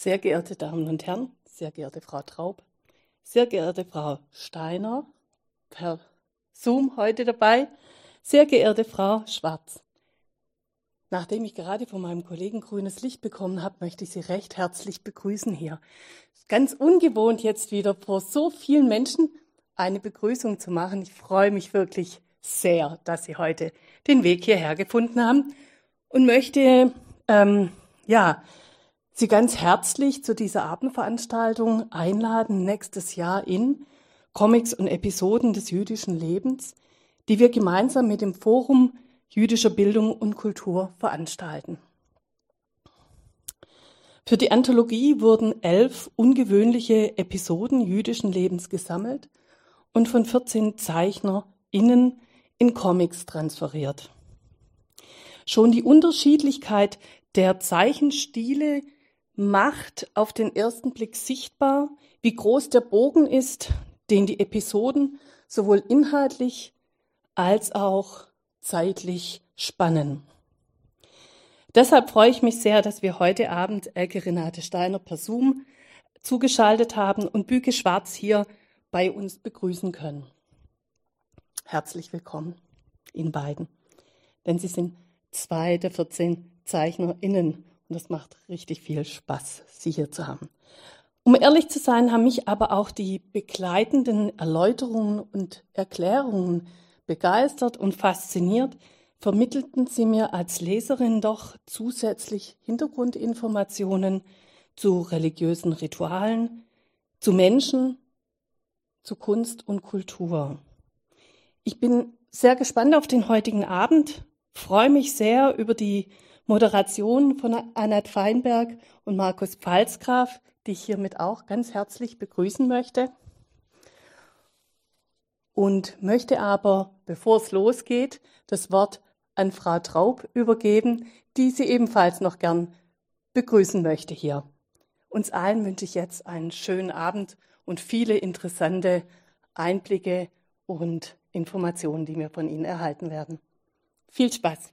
Sehr geehrte Damen und Herren, sehr geehrte Frau Traub, sehr geehrte Frau Steiner, per Zoom heute dabei, sehr geehrte Frau Schwarz. Nachdem ich gerade von meinem Kollegen grünes Licht bekommen habe, möchte ich Sie recht herzlich begrüßen hier. Ganz ungewohnt jetzt wieder vor so vielen Menschen eine Begrüßung zu machen. Ich freue mich wirklich sehr, dass Sie heute den Weg hierher gefunden haben und möchte ähm, ja Sie ganz herzlich zu dieser Abendveranstaltung einladen nächstes Jahr in Comics und Episoden des jüdischen Lebens, die wir gemeinsam mit dem Forum jüdischer Bildung und Kultur veranstalten. Für die Anthologie wurden elf ungewöhnliche Episoden jüdischen Lebens gesammelt und von 14 ZeichnerInnen in Comics transferiert. Schon die Unterschiedlichkeit der Zeichenstile macht auf den ersten Blick sichtbar, wie groß der Bogen ist, den die Episoden sowohl inhaltlich als auch zeitlich spannen. Deshalb freue ich mich sehr, dass wir heute Abend Elke Renate Steiner per Zoom zugeschaltet haben und Büke Schwarz hier bei uns begrüßen können. Herzlich willkommen Ihnen beiden, denn Sie sind zwei der 14 ZeichnerInnen und das macht richtig viel Spaß, Sie hier zu haben. Um ehrlich zu sein, haben mich aber auch die begleitenden Erläuterungen und Erklärungen begeistert und fasziniert, vermittelten sie mir als Leserin doch zusätzlich Hintergrundinformationen zu religiösen Ritualen, zu Menschen, zu Kunst und Kultur. Ich bin sehr gespannt auf den heutigen Abend, freue mich sehr über die Moderation von Annette Feinberg und Markus Pfalzgraf, die ich hiermit auch ganz herzlich begrüßen möchte. Und möchte aber, bevor es losgeht, das Wort an Frau Traub übergeben, die sie ebenfalls noch gern begrüßen möchte hier. Uns allen wünsche ich jetzt einen schönen Abend und viele interessante Einblicke und Informationen, die wir von Ihnen erhalten werden. Viel Spaß!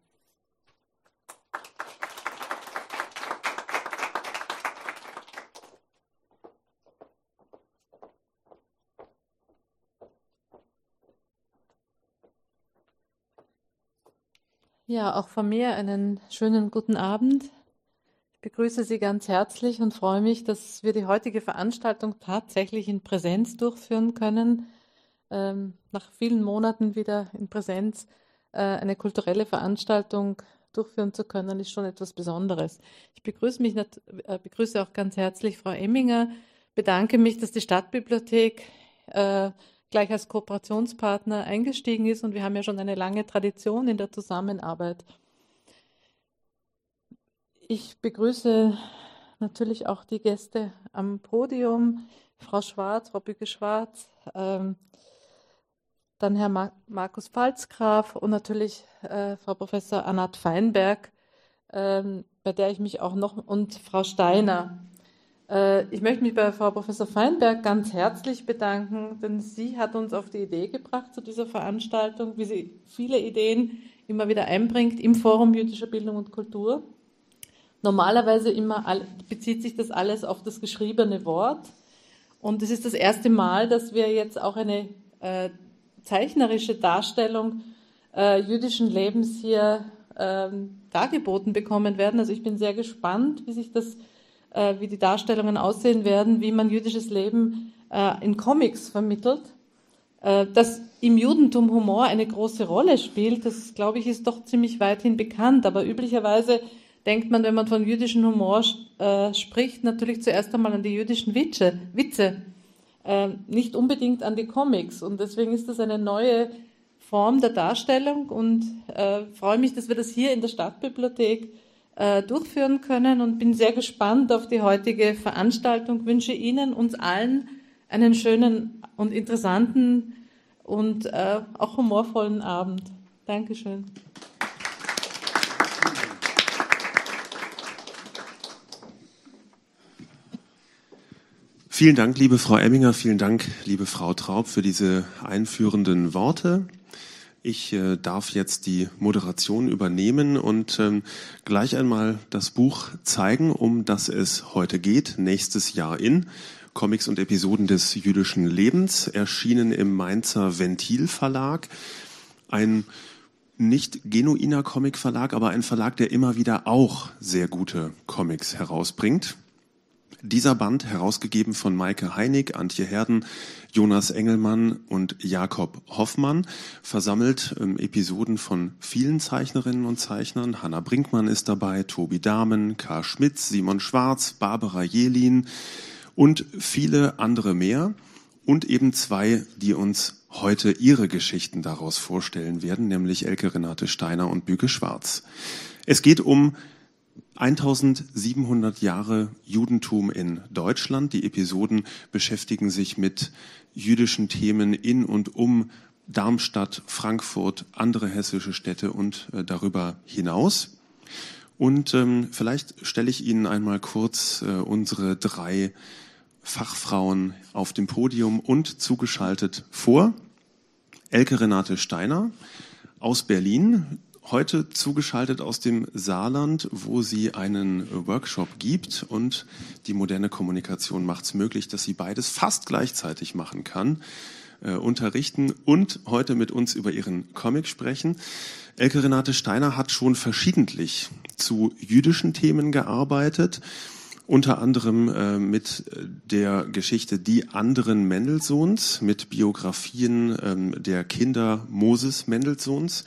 Ja, auch von mir einen schönen guten Abend. Ich begrüße Sie ganz herzlich und freue mich, dass wir die heutige Veranstaltung tatsächlich in Präsenz durchführen können ähm, nach vielen Monaten wieder in Präsenz äh, eine kulturelle Veranstaltung durchführen zu können, ist schon etwas Besonderes. Ich begrüße mich, äh, begrüße auch ganz herzlich Frau Emminger, bedanke mich, dass die Stadtbibliothek äh, gleich als Kooperationspartner eingestiegen ist und wir haben ja schon eine lange Tradition in der Zusammenarbeit. Ich begrüße natürlich auch die Gäste am Podium, Frau Schwarz, Frau Bücke-Schwarz, ähm, dann Herr Mar Markus Pfalzgraf und natürlich äh, Frau Professor Annat Feinberg, ähm, bei der ich mich auch noch, und Frau Steiner. Äh, ich möchte mich bei Frau Professor Feinberg ganz herzlich bedanken, denn sie hat uns auf die Idee gebracht zu dieser Veranstaltung, wie sie viele Ideen immer wieder einbringt im Forum jüdischer Bildung und Kultur. Normalerweise immer bezieht sich das alles auf das geschriebene Wort. Und es ist das erste Mal, dass wir jetzt auch eine äh, zeichnerische Darstellung äh, jüdischen Lebens hier ähm, dargeboten bekommen werden. Also ich bin sehr gespannt, wie sich das, äh, wie die Darstellungen aussehen werden, wie man jüdisches Leben äh, in Comics vermittelt. Äh, dass im Judentum Humor eine große Rolle spielt, das glaube ich ist doch ziemlich weithin bekannt. Aber üblicherweise denkt man, wenn man von jüdischem Humor äh, spricht, natürlich zuerst einmal an die jüdischen Witze. Witze. Äh, nicht unbedingt an die Comics. Und deswegen ist das eine neue Form der Darstellung und äh, freue mich, dass wir das hier in der Stadtbibliothek äh, durchführen können und bin sehr gespannt auf die heutige Veranstaltung. Wünsche Ihnen, uns allen einen schönen und interessanten und äh, auch humorvollen Abend. Dankeschön. Vielen Dank, liebe Frau Emminger, vielen Dank, liebe Frau Traub, für diese einführenden Worte. Ich äh, darf jetzt die Moderation übernehmen und ähm, gleich einmal das Buch zeigen, um das es heute geht, nächstes Jahr in. Comics und Episoden des jüdischen Lebens, erschienen im Mainzer Ventil Verlag. Ein nicht genuiner Comic-Verlag, aber ein Verlag, der immer wieder auch sehr gute Comics herausbringt. Dieser Band, herausgegeben von Maike Heinig, Antje Herden, Jonas Engelmann und Jakob Hoffmann, versammelt ähm, Episoden von vielen Zeichnerinnen und Zeichnern. Hanna Brinkmann ist dabei, Tobi Dahmen, Karl Schmitz, Simon Schwarz, Barbara Jelin und viele andere mehr. Und eben zwei, die uns heute ihre Geschichten daraus vorstellen werden, nämlich Elke Renate Steiner und Büke Schwarz. Es geht um 1700 Jahre Judentum in Deutschland. Die Episoden beschäftigen sich mit jüdischen Themen in und um Darmstadt, Frankfurt, andere hessische Städte und äh, darüber hinaus. Und ähm, vielleicht stelle ich Ihnen einmal kurz äh, unsere drei Fachfrauen auf dem Podium und zugeschaltet vor. Elke Renate Steiner aus Berlin, heute zugeschaltet aus dem Saarland, wo sie einen Workshop gibt und die moderne Kommunikation macht es möglich, dass sie beides fast gleichzeitig machen kann, äh, unterrichten und heute mit uns über ihren Comic sprechen. Elke Renate Steiner hat schon verschiedentlich zu jüdischen Themen gearbeitet unter anderem äh, mit der Geschichte Die anderen Mendelssohns, mit Biografien ähm, der Kinder Moses Mendelssohns.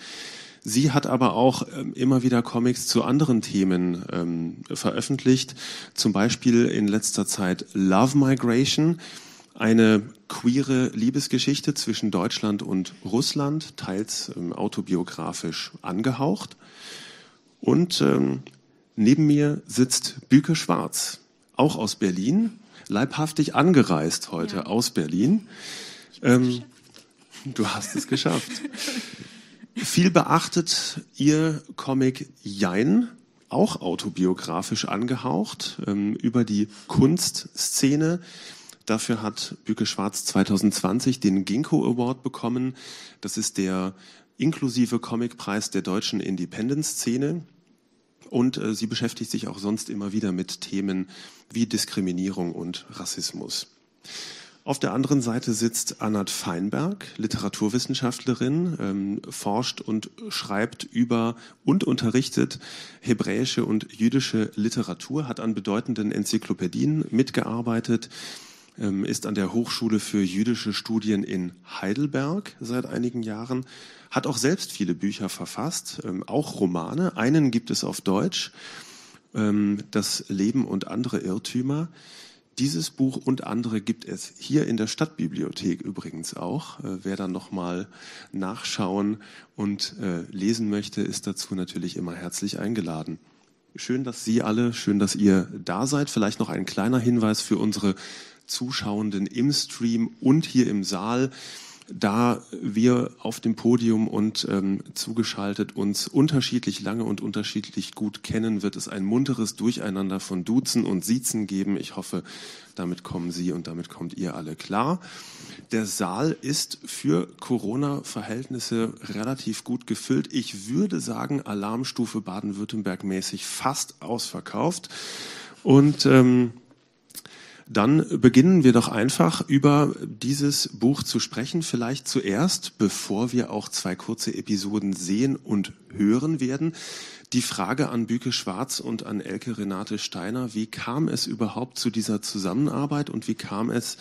Sie hat aber auch ähm, immer wieder Comics zu anderen Themen ähm, veröffentlicht, zum Beispiel in letzter Zeit Love Migration, eine queere Liebesgeschichte zwischen Deutschland und Russland, teils ähm, autobiografisch angehaucht. Und ähm, Neben mir sitzt Büke Schwarz, auch aus Berlin, leibhaftig angereist heute ja. aus Berlin. Ähm, du hast es geschafft. Viel beachtet ihr Comic Jein, auch autobiografisch angehaucht, ähm, über die Kunstszene. Dafür hat Büke Schwarz 2020 den Ginkgo Award bekommen. Das ist der inklusive Comicpreis der deutschen Independence-Szene. Und äh, sie beschäftigt sich auch sonst immer wieder mit Themen wie Diskriminierung und Rassismus. Auf der anderen Seite sitzt Anat Feinberg, Literaturwissenschaftlerin, ähm, forscht und schreibt über und unterrichtet hebräische und jüdische Literatur, hat an bedeutenden Enzyklopädien mitgearbeitet, ähm, ist an der Hochschule für jüdische Studien in Heidelberg seit einigen Jahren, hat auch selbst viele Bücher verfasst, ähm, auch Romane. Einen gibt es auf Deutsch, ähm, Das Leben und andere Irrtümer. Dieses Buch und andere gibt es hier in der Stadtbibliothek übrigens auch. Äh, wer dann nochmal nachschauen und äh, lesen möchte, ist dazu natürlich immer herzlich eingeladen. Schön, dass Sie alle, schön, dass ihr da seid. Vielleicht noch ein kleiner Hinweis für unsere Zuschauenden im Stream und hier im Saal da wir auf dem Podium und ähm, zugeschaltet uns unterschiedlich lange und unterschiedlich gut kennen, wird es ein munteres Durcheinander von Duzen und Siezen geben. Ich hoffe, damit kommen Sie und damit kommt ihr alle klar. Der Saal ist für Corona-Verhältnisse relativ gut gefüllt. Ich würde sagen, Alarmstufe Baden-Württemberg mäßig fast ausverkauft. Und ähm, dann beginnen wir doch einfach über dieses Buch zu sprechen. Vielleicht zuerst, bevor wir auch zwei kurze Episoden sehen und hören werden. Die Frage an Büke Schwarz und an Elke Renate Steiner. Wie kam es überhaupt zu dieser Zusammenarbeit und wie kam es,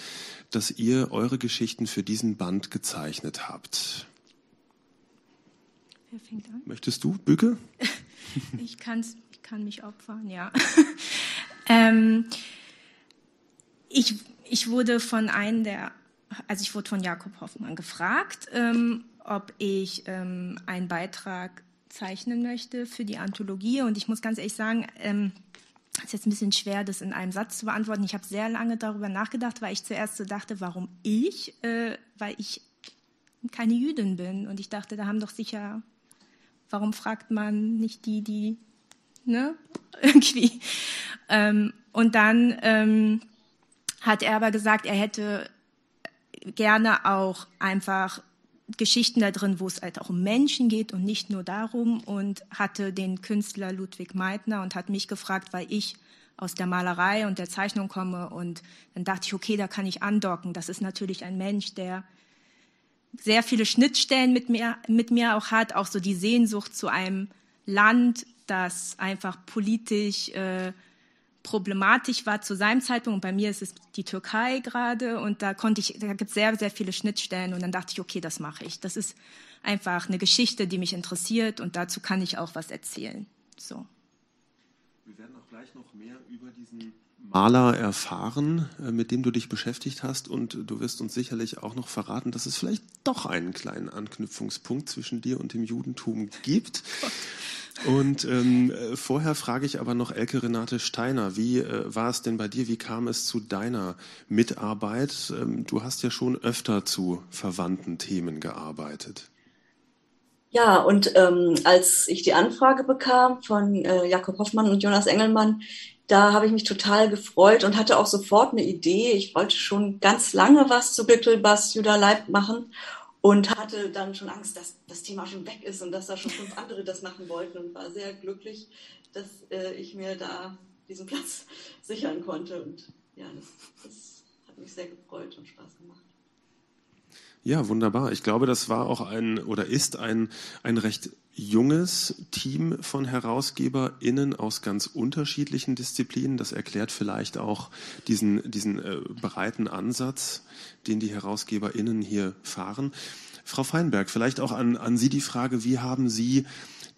dass ihr eure Geschichten für diesen Band gezeichnet habt? Wer fängt an? Möchtest du, Büke? ich, kann's, ich kann mich opfern, ja. ähm, ich, ich wurde von einem der, also ich wurde von Jakob Hoffmann gefragt, ähm, ob ich ähm, einen Beitrag zeichnen möchte für die Anthologie. Und ich muss ganz ehrlich sagen, ähm, es ist jetzt ein bisschen schwer, das in einem Satz zu beantworten. Ich habe sehr lange darüber nachgedacht, weil ich zuerst so dachte, warum ich? Äh, weil ich keine Jüdin bin. Und ich dachte, da haben doch sicher, warum fragt man nicht die, die, ne, irgendwie. Ähm, und dann ähm, hat er aber gesagt, er hätte gerne auch einfach Geschichten da drin, wo es halt auch um Menschen geht und nicht nur darum und hatte den Künstler Ludwig Meitner und hat mich gefragt, weil ich aus der Malerei und der Zeichnung komme und dann dachte ich, okay, da kann ich andocken. Das ist natürlich ein Mensch, der sehr viele Schnittstellen mit mir, mit mir auch hat, auch so die Sehnsucht zu einem Land, das einfach politisch äh, problematisch war zu seinem Zeitpunkt. Und bei mir ist es die Türkei gerade und da konnte ich, da gibt es sehr, sehr viele Schnittstellen und dann dachte ich, okay, das mache ich. Das ist einfach eine Geschichte, die mich interessiert und dazu kann ich auch was erzählen. So. Wir werden auch gleich noch mehr über diesen Maler erfahren, äh, mit dem du dich beschäftigt hast und du wirst uns sicherlich auch noch verraten, dass es vielleicht doch einen kleinen Anknüpfungspunkt zwischen dir und dem Judentum gibt. Und ähm, äh, vorher frage ich aber noch Elke Renate Steiner, wie äh, war es denn bei dir? Wie kam es zu deiner Mitarbeit? Ähm, du hast ja schon öfter zu verwandten Themen gearbeitet. Ja, und ähm, als ich die Anfrage bekam von äh, Jakob Hoffmann und Jonas Engelmann, da habe ich mich total gefreut und hatte auch sofort eine Idee. Ich wollte schon ganz lange was zu Bickelbass Judah Leib machen und hatte dann schon Angst, dass das Thema schon weg ist und dass da schon fünf andere das machen wollten und war sehr glücklich, dass äh, ich mir da diesen Platz sichern konnte. Und ja, das, das hat mich sehr gefreut und Spaß gemacht. Ja, wunderbar. Ich glaube, das war auch ein oder ist ein, ein recht junges Team von HerausgeberInnen aus ganz unterschiedlichen Disziplinen. Das erklärt vielleicht auch diesen, diesen äh, breiten Ansatz, den die HerausgeberInnen hier fahren. Frau Feinberg, vielleicht auch an, an Sie die Frage, wie haben Sie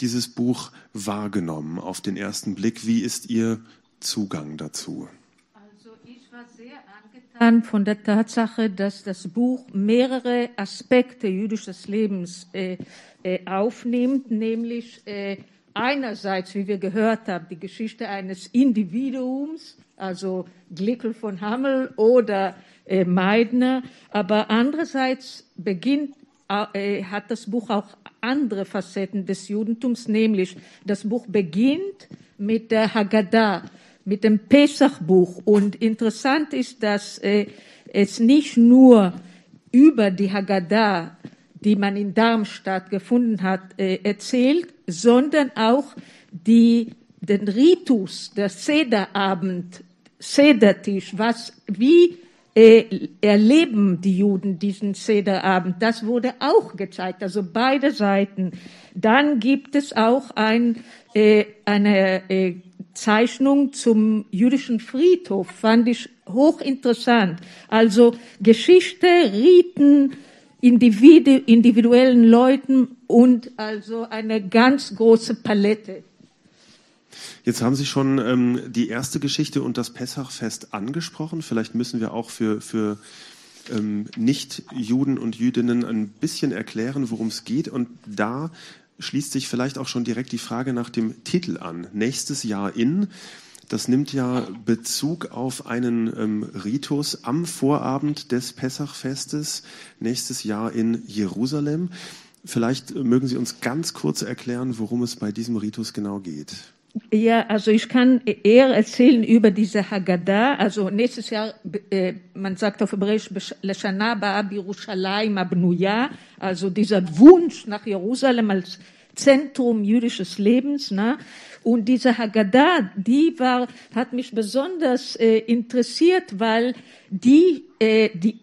dieses Buch wahrgenommen auf den ersten Blick? Wie ist Ihr Zugang dazu? Also ich war sehr angetan von der Tatsache, dass das Buch mehrere Aspekte jüdisches Lebens äh, äh, aufnimmt, nämlich äh, einerseits, wie wir gehört haben, die Geschichte eines Individuums, also Glickel von Hammel oder äh, Meidner, aber andererseits beginnt, äh, hat das Buch auch andere Facetten des Judentums, nämlich das Buch beginnt mit der Haggadah, mit dem Pesachbuch. Und interessant ist, dass äh, es nicht nur über die Haggadah die man in Darmstadt gefunden hat, äh, erzählt, sondern auch die, den Ritus, der Sederabend, Sedertisch, was, wie äh, erleben die Juden diesen Sederabend, das wurde auch gezeigt, also beide Seiten. Dann gibt es auch ein, äh, eine äh, Zeichnung zum jüdischen Friedhof, fand ich hochinteressant. Also Geschichte, Riten, Individu individuellen Leuten und also eine ganz große Palette. Jetzt haben Sie schon ähm, die erste Geschichte und das Pessachfest angesprochen. Vielleicht müssen wir auch für, für ähm, Nicht-Juden und Jüdinnen ein bisschen erklären, worum es geht. Und da schließt sich vielleicht auch schon direkt die Frage nach dem Titel an. Nächstes Jahr in. Das nimmt ja Bezug auf einen ähm, Ritus am Vorabend des Pessachfestes nächstes Jahr in Jerusalem. Vielleicht mögen Sie uns ganz kurz erklären, worum es bei diesem Ritus genau geht. Ja, also ich kann eher erzählen über diese Haggadah. Also nächstes Jahr, äh, man sagt auf Hebräisch, Birushalayim Abnuya, also dieser Wunsch nach Jerusalem als Zentrum jüdisches Lebens. Ne? Und diese Haggadah, die war, hat mich besonders äh, interessiert, weil die, äh, die,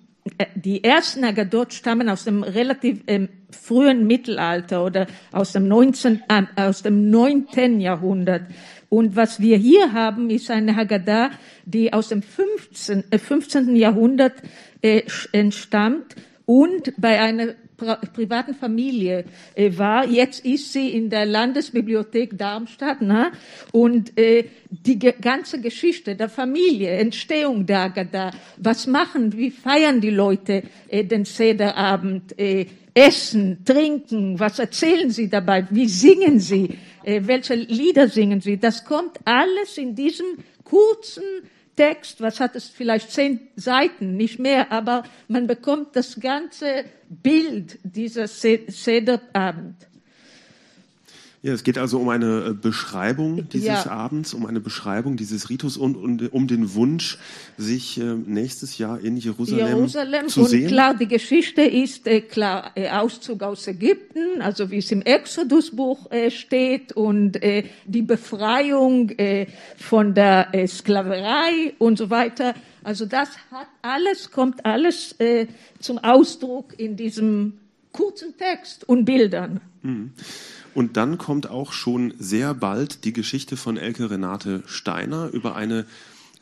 die ersten Haggadot stammen aus dem relativ ähm, frühen Mittelalter oder aus dem 19, äh, aus dem 9. Jahrhundert. Und was wir hier haben, ist eine Haggadah, die aus dem 15, äh, 15. Jahrhundert äh, entstammt und bei einer privaten Familie äh, war. Jetzt ist sie in der Landesbibliothek Darmstadt. Ne? Und äh, die ganze Geschichte der Familie, Entstehung der Agada, was machen, wie feiern die Leute äh, den Sederabend, äh, essen, trinken, was erzählen sie dabei, wie singen sie, äh, welche Lieder singen sie. Das kommt alles in diesem kurzen Text, was hat es vielleicht zehn Seiten, nicht mehr, aber man bekommt das ganze Bild dieser Sederabend. Ja, es geht also um eine äh, Beschreibung dieses ja. Abends, um eine Beschreibung dieses Ritus und, und um den Wunsch, sich äh, nächstes Jahr in Jerusalem, Jerusalem zu und sehen. Klar, die Geschichte ist äh, klar äh, Auszug aus Ägypten, also wie es im Exodusbuch steht und die Befreiung von der Sklaverei und so weiter. Also das hat alles kommt alles zum Ausdruck in diesem kurzen Text und Bildern. Mhm. Und dann kommt auch schon sehr bald die Geschichte von Elke Renate Steiner über eine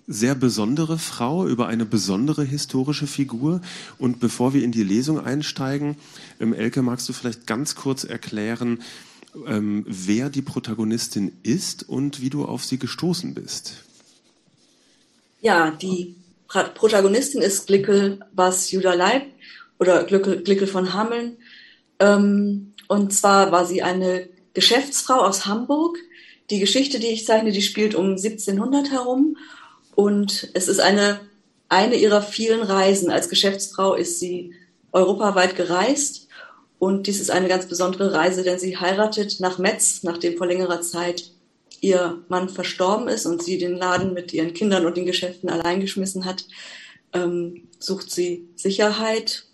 sehr besondere Frau, über eine besondere historische Figur. Und bevor wir in die Lesung einsteigen, ähm, Elke, magst du vielleicht ganz kurz erklären, ähm, wer die Protagonistin ist und wie du auf sie gestoßen bist? Ja, die Protagonistin ist Glickel Bas Judah Leib oder Glickel, Glickel von Hameln. Ähm, und zwar war sie eine Geschäftsfrau aus Hamburg. Die Geschichte, die ich zeichne, die spielt um 1700 herum. Und es ist eine, eine ihrer vielen Reisen. Als Geschäftsfrau ist sie europaweit gereist. Und dies ist eine ganz besondere Reise, denn sie heiratet nach Metz, nachdem vor längerer Zeit ihr Mann verstorben ist und sie den Laden mit ihren Kindern und den Geschäften allein geschmissen hat, ähm, sucht sie Sicherheit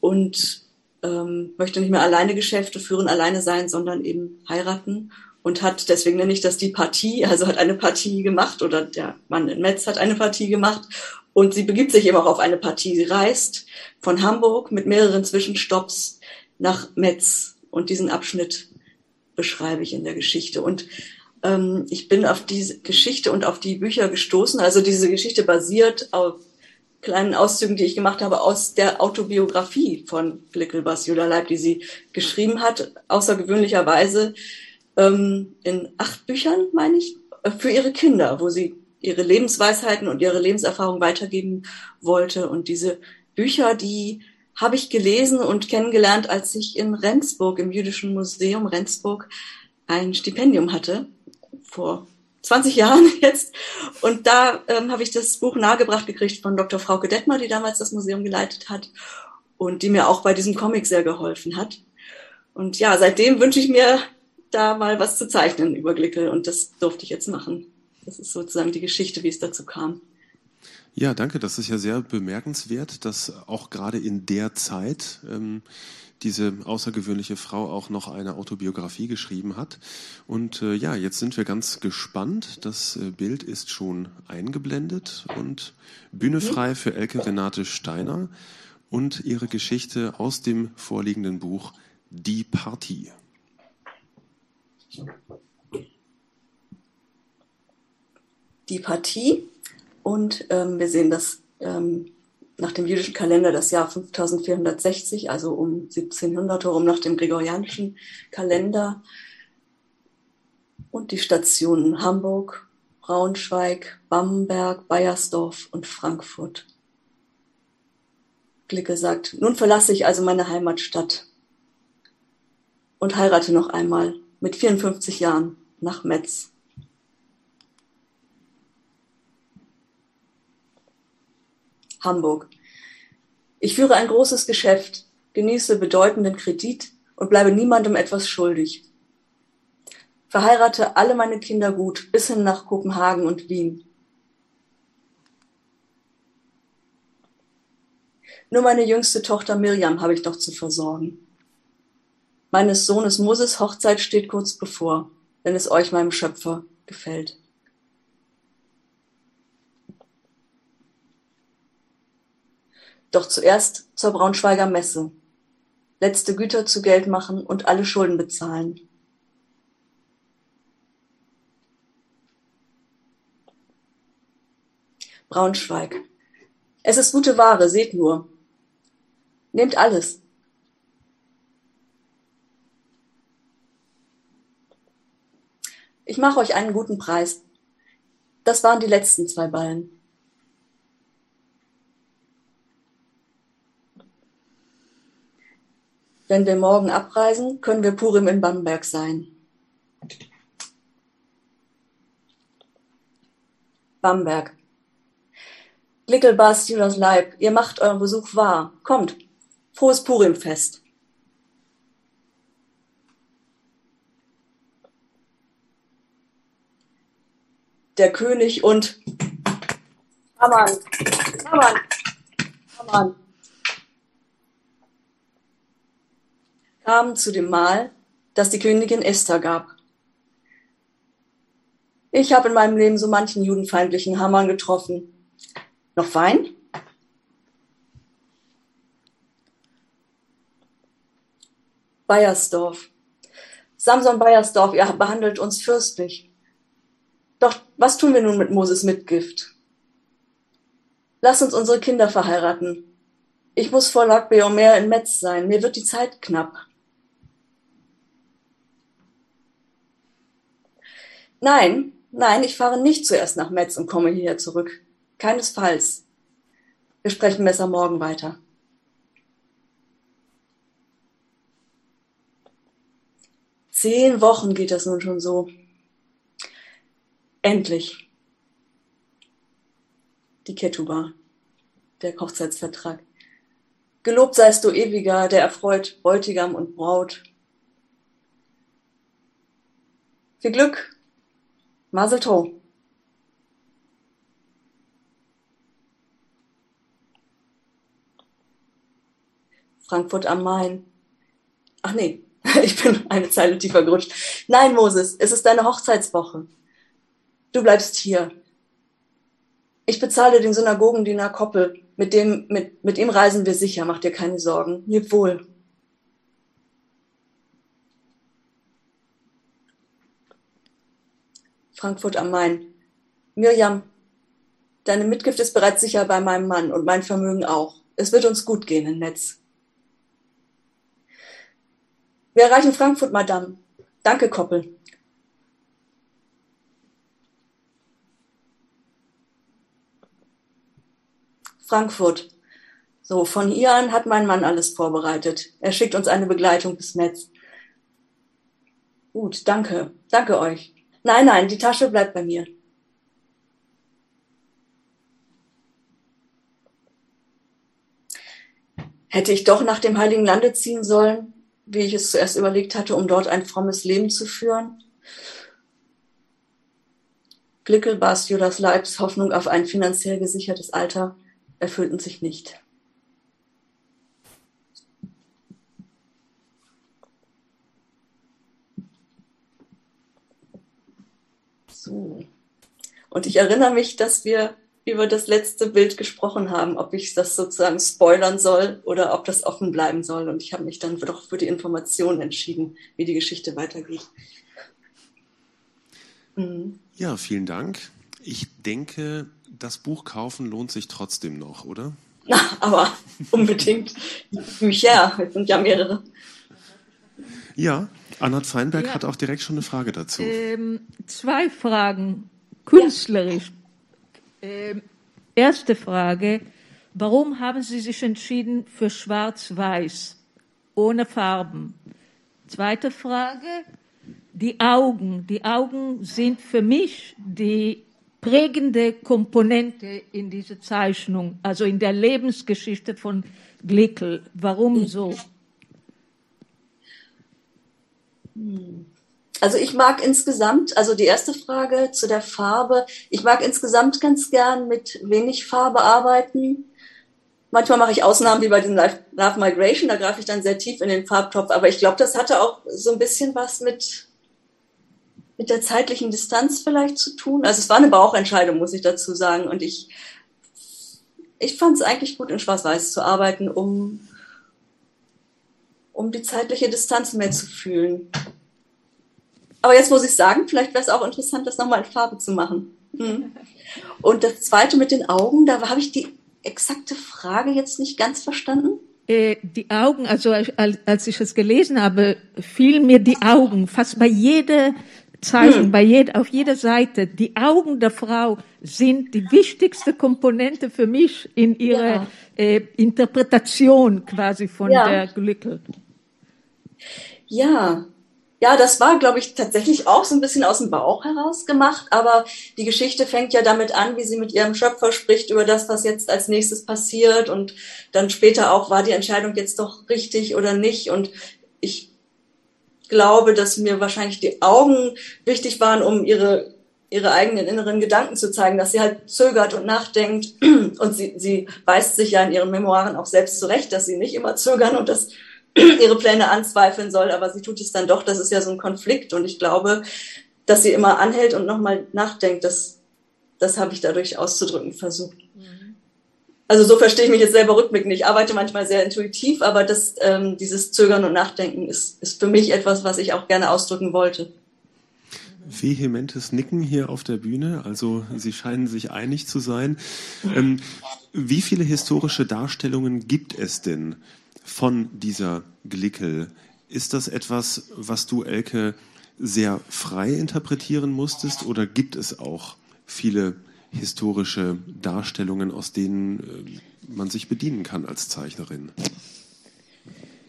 und ähm, möchte nicht mehr alleine Geschäfte führen, alleine sein, sondern eben heiraten und hat, deswegen nenne ich das die Partie, also hat eine Partie gemacht oder der Mann in Metz hat eine Partie gemacht und sie begibt sich eben auch auf eine Partie. Sie reist von Hamburg mit mehreren Zwischenstopps nach Metz und diesen Abschnitt beschreibe ich in der Geschichte. Und ähm, ich bin auf diese Geschichte und auf die Bücher gestoßen. Also diese Geschichte basiert auf kleinen Auszügen, die ich gemacht habe aus der Autobiografie von Glickelbas Judah Leib, die sie geschrieben hat, außergewöhnlicherweise ähm, in acht Büchern, meine ich, äh, für ihre Kinder, wo sie ihre Lebensweisheiten und ihre Lebenserfahrung weitergeben wollte. Und diese Bücher, die habe ich gelesen und kennengelernt, als ich in Rendsburg, im Jüdischen Museum Rendsburg, ein Stipendium hatte, vor 20 Jahren jetzt. Und da ähm, habe ich das Buch nahegebracht gekriegt von Dr. Frauke Detmer, die damals das Museum geleitet hat und die mir auch bei diesem Comic sehr geholfen hat. Und ja, seitdem wünsche ich mir da mal was zu zeichnen über Glickel und das durfte ich jetzt machen. Das ist sozusagen die Geschichte, wie es dazu kam. Ja, danke. Das ist ja sehr bemerkenswert, dass auch gerade in der Zeit ähm, diese außergewöhnliche Frau auch noch eine Autobiografie geschrieben hat. Und äh, ja, jetzt sind wir ganz gespannt. Das äh, Bild ist schon eingeblendet und Bühne frei für Elke Renate Steiner und ihre Geschichte aus dem vorliegenden Buch Die Partie. Die Partie und ähm, wir sehen das ähm, nach dem jüdischen Kalender das Jahr 5460, also um 1700 herum nach dem gregorianischen Kalender. Und die Stationen Hamburg, Braunschweig, Bamberg, Bayersdorf und Frankfurt. Glicke sagt, nun verlasse ich also meine Heimatstadt und heirate noch einmal mit 54 Jahren nach Metz. Hamburg. Ich führe ein großes Geschäft, genieße bedeutenden Kredit und bleibe niemandem etwas schuldig. Verheirate alle meine Kinder gut bis hin nach Kopenhagen und Wien. Nur meine jüngste Tochter Miriam habe ich noch zu versorgen. Meines Sohnes Moses Hochzeit steht kurz bevor, wenn es euch meinem Schöpfer gefällt. Doch zuerst zur Braunschweiger Messe. Letzte Güter zu Geld machen und alle Schulden bezahlen. Braunschweig. Es ist gute Ware, seht nur. Nehmt alles. Ich mache euch einen guten Preis. Das waren die letzten zwei Ballen. Wenn wir morgen abreisen, können wir Purim in Bamberg sein. Bamberg. Little Judas Leib, ihr macht euren Besuch wahr. Kommt, frohes Purimfest. Der König und Hamann. Hamann. Hamann. Kamen zu dem Mahl, das die Königin Esther gab. Ich habe in meinem Leben so manchen judenfeindlichen Hamann getroffen. Noch Wein? Bayersdorf. Samson Bayersdorf, ihr behandelt uns fürstlich. Doch was tun wir nun mit Moses Mitgift? Lass uns unsere Kinder verheiraten. Ich muss vor Lac Beomer in Metz sein. Mir wird die Zeit knapp. Nein, nein, ich fahre nicht zuerst nach Metz und komme hierher zurück. Keinesfalls. Wir sprechen besser morgen weiter. Zehn Wochen geht das nun schon so. Endlich. Die Ketuba, der Hochzeitsvertrag. Gelobt seist du ewiger, der erfreut Bräutigam und Braut. Viel Glück, Mazel Tov. Frankfurt am Main. Ach nee, ich bin eine Zeile tiefer gerutscht. Nein, Moses, es ist deine Hochzeitswoche. Du bleibst hier. Ich bezahle den Synagogendiener Koppel. Mit dem, mit, mit ihm reisen wir sicher. Mach dir keine Sorgen. Leb wohl. Frankfurt am Main. Mirjam, deine Mitgift ist bereits sicher bei meinem Mann und mein Vermögen auch. Es wird uns gut gehen im Netz. Wir erreichen Frankfurt, Madame. Danke, Koppel. Frankfurt. So, von hier an hat mein Mann alles vorbereitet. Er schickt uns eine Begleitung bis Netz. Gut, danke. Danke euch. Nein, nein, die Tasche bleibt bei mir. Hätte ich doch nach dem Heiligen Lande ziehen sollen? wie ich es zuerst überlegt hatte, um dort ein frommes Leben zu führen. Glickelbars Judas Leibs Hoffnung auf ein finanziell gesichertes Alter erfüllten sich nicht. So. Und ich erinnere mich, dass wir über das letzte Bild gesprochen haben, ob ich das sozusagen spoilern soll oder ob das offen bleiben soll. Und ich habe mich dann doch für die Information entschieden, wie die Geschichte weitergeht. Mhm. Ja, vielen Dank. Ich denke, das Buch kaufen lohnt sich trotzdem noch, oder? Na, aber unbedingt. Bücher, es sind ja mehrere. Ja, Anna Feinberg ja. hat auch direkt schon eine Frage dazu. Ähm, zwei Fragen. Künstlerisch. Ja. Ähm, erste Frage. Warum haben Sie sich entschieden für Schwarz-Weiß, ohne Farben? Zweite Frage. Die Augen. Die Augen sind für mich die prägende Komponente in dieser Zeichnung, also in der Lebensgeschichte von Glickel. Warum so? Hm. Also ich mag insgesamt, also die erste Frage zu der Farbe, ich mag insgesamt ganz gern mit wenig Farbe arbeiten. Manchmal mache ich Ausnahmen wie bei dem Love Migration, da greife ich dann sehr tief in den Farbtopf, aber ich glaube, das hatte auch so ein bisschen was mit, mit der zeitlichen Distanz vielleicht zu tun. Also es war eine Bauchentscheidung, muss ich dazu sagen. Und ich, ich fand es eigentlich gut, in Schwarz-Weiß zu arbeiten, um, um die zeitliche Distanz mehr zu fühlen. Aber jetzt muss ich sagen, vielleicht wäre es auch interessant, das nochmal in Farbe zu machen. Hm. Und das zweite mit den Augen, da habe ich die exakte Frage jetzt nicht ganz verstanden. Äh, die Augen, also als ich es gelesen habe, fielen mir die Augen fast bei jeder Zeichnung, hm. bei jeder, auf jeder Seite. Die Augen der Frau sind die wichtigste Komponente für mich in ihrer ja. äh, Interpretation quasi von ja. der Glückel. Ja, ja, das war, glaube ich, tatsächlich auch so ein bisschen aus dem Bauch heraus gemacht, aber die Geschichte fängt ja damit an, wie sie mit ihrem Schöpfer spricht über das, was jetzt als nächstes passiert und dann später auch, war die Entscheidung jetzt doch richtig oder nicht und ich glaube, dass mir wahrscheinlich die Augen wichtig waren, um ihre ihre eigenen inneren Gedanken zu zeigen, dass sie halt zögert und nachdenkt. Und sie, sie weist sich ja in ihren Memoiren auch selbst zurecht, dass sie nicht immer zögern und dass ihre Pläne anzweifeln soll, aber sie tut es dann doch. Das ist ja so ein Konflikt. Und ich glaube, dass sie immer anhält und nochmal nachdenkt, das, das habe ich dadurch auszudrücken versucht. Mhm. Also so verstehe ich mich jetzt selber rückblickend. Ich arbeite manchmal sehr intuitiv, aber das, ähm, dieses Zögern und Nachdenken ist, ist für mich etwas, was ich auch gerne ausdrücken wollte. Vehementes Nicken hier auf der Bühne, also Sie scheinen sich einig zu sein. Ähm, wie viele historische Darstellungen gibt es denn von dieser Glickel? Ist das etwas, was du, Elke, sehr frei interpretieren musstest oder gibt es auch viele historische Darstellungen, aus denen äh, man sich bedienen kann als Zeichnerin?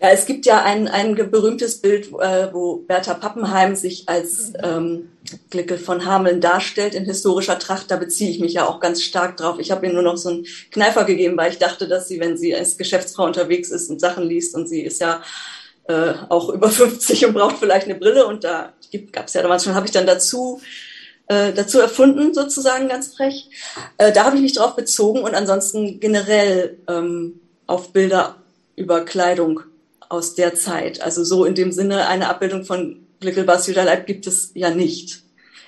Ja, es gibt ja ein, ein berühmtes Bild, äh, wo Bertha Pappenheim sich als ähm, Glickel von Hameln darstellt in historischer Tracht. Da beziehe ich mich ja auch ganz stark drauf. Ich habe ihr nur noch so einen Kneifer gegeben, weil ich dachte, dass sie, wenn sie als Geschäftsfrau unterwegs ist und Sachen liest und sie ist ja äh, auch über 50 und braucht vielleicht eine Brille und da gab es ja damals schon, habe ich dann dazu äh, dazu erfunden, sozusagen ganz frech. Äh, da habe ich mich drauf bezogen und ansonsten generell ähm, auf Bilder über Kleidung aus der Zeit. Also so in dem Sinne eine Abbildung von Glickelbars Jüderleib gibt es ja nicht.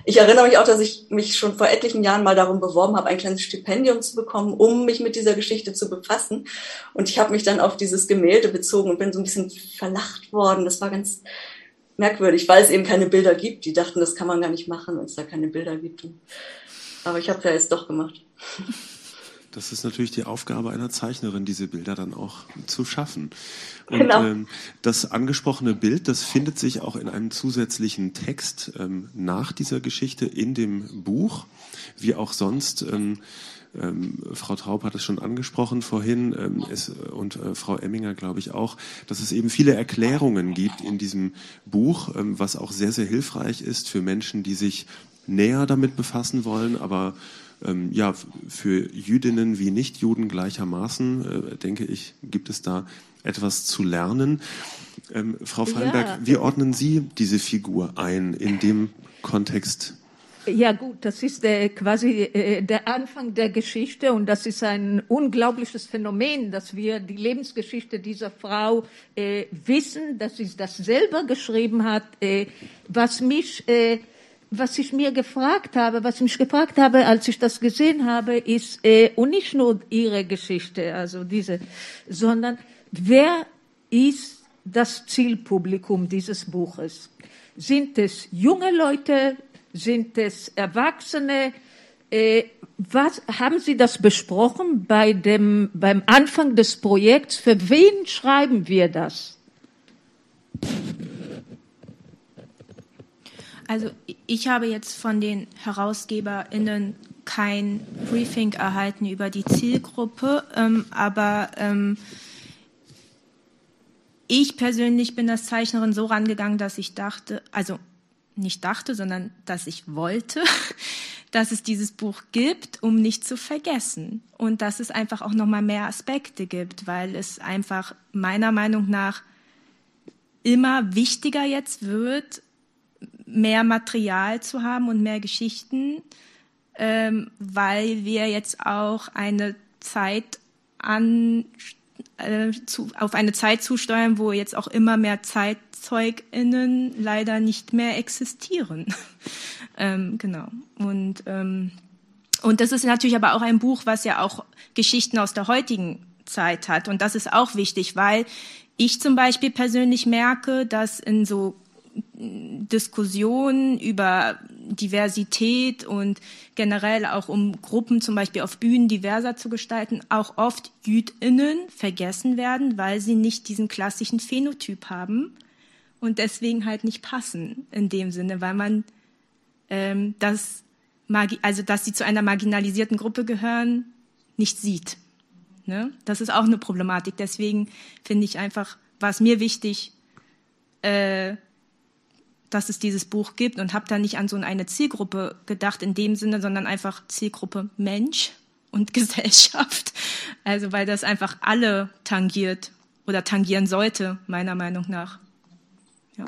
Ich erinnere mich auch, dass ich mich schon vor etlichen Jahren mal darum beworben habe, ein kleines Stipendium zu bekommen, um mich mit dieser Geschichte zu befassen. Und ich habe mich dann auf dieses Gemälde bezogen und bin so ein bisschen verlacht worden. Das war ganz merkwürdig, weil es eben keine Bilder gibt. Die dachten, das kann man gar nicht machen, wenn es da keine Bilder gibt. Aber ich habe es ja jetzt doch gemacht. Das ist natürlich die Aufgabe einer Zeichnerin, diese Bilder dann auch zu schaffen. Und genau. ähm, das angesprochene Bild, das findet sich auch in einem zusätzlichen Text ähm, nach dieser Geschichte in dem Buch, wie auch sonst. Ähm, ähm, Frau Traub hat es schon angesprochen vorhin ähm, es, und äh, Frau Emminger, glaube ich, auch, dass es eben viele Erklärungen gibt in diesem Buch, ähm, was auch sehr, sehr hilfreich ist für Menschen, die sich näher damit befassen wollen, aber ähm, ja, für Jüdinnen wie Nichtjuden gleichermaßen, äh, denke ich, gibt es da etwas zu lernen. Ähm, Frau Feinberg, ja. wie ordnen Sie diese Figur ein in dem Kontext? Ja gut, das ist äh, quasi äh, der Anfang der Geschichte und das ist ein unglaubliches Phänomen, dass wir die Lebensgeschichte dieser Frau äh, wissen, dass sie das selber geschrieben hat. Äh, was mich äh, was ich mir gefragt habe, was ich mich gefragt habe, als ich das gesehen habe, ist, äh, und nicht nur ihre Geschichte, also diese, sondern wer ist das Zielpublikum dieses Buches? Sind es junge Leute? Sind es Erwachsene? Äh, was, haben Sie das besprochen bei dem, beim Anfang des Projekts? Für wen schreiben wir das? Also ich habe jetzt von den HerausgeberInnen kein Briefing erhalten über die Zielgruppe, ähm, aber ähm, ich persönlich bin als Zeichnerin so rangegangen, dass ich dachte, also nicht dachte, sondern dass ich wollte, dass es dieses Buch gibt, um nicht zu vergessen. Und dass es einfach auch noch mal mehr Aspekte gibt, weil es einfach meiner Meinung nach immer wichtiger jetzt wird, mehr Material zu haben und mehr Geschichten, ähm, weil wir jetzt auch eine Zeit an, äh, zu, auf eine Zeit zusteuern, wo jetzt auch immer mehr ZeitzeugInnen leider nicht mehr existieren. ähm, genau. Und, ähm, und das ist natürlich aber auch ein Buch, was ja auch Geschichten aus der heutigen Zeit hat. Und das ist auch wichtig, weil ich zum Beispiel persönlich merke, dass in so Diskussionen über Diversität und generell auch um Gruppen zum Beispiel auf Bühnen diverser zu gestalten, auch oft JüdInnen vergessen werden, weil sie nicht diesen klassischen Phänotyp haben und deswegen halt nicht passen in dem Sinne, weil man ähm, das, also dass sie zu einer marginalisierten Gruppe gehören, nicht sieht. Ne? Das ist auch eine Problematik. Deswegen finde ich einfach, war es mir wichtig, äh, dass es dieses Buch gibt und habe da nicht an so eine Zielgruppe gedacht in dem Sinne, sondern einfach Zielgruppe Mensch und Gesellschaft. Also weil das einfach alle tangiert oder tangieren sollte, meiner Meinung nach. Ja.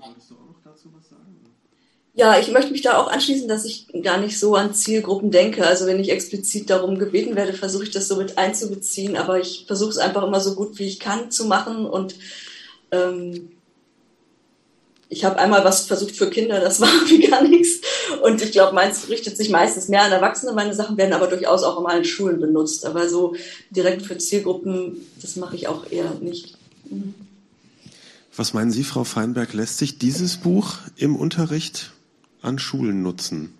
wolltest du auch noch dazu was? Ja, ich möchte mich da auch anschließen, dass ich gar nicht so an Zielgruppen denke. Also wenn ich explizit darum gebeten werde, versuche ich das so mit einzubeziehen, aber ich versuche es einfach immer so gut wie ich kann zu machen und ähm, ich habe einmal was versucht für Kinder, das war wie gar nichts. Und ich glaube, meins richtet sich meistens mehr an Erwachsene. Meine Sachen werden aber durchaus auch immer in Schulen benutzt. Aber so direkt für Zielgruppen, das mache ich auch eher nicht. Was meinen Sie, Frau Feinberg, lässt sich dieses Buch im Unterricht an Schulen nutzen?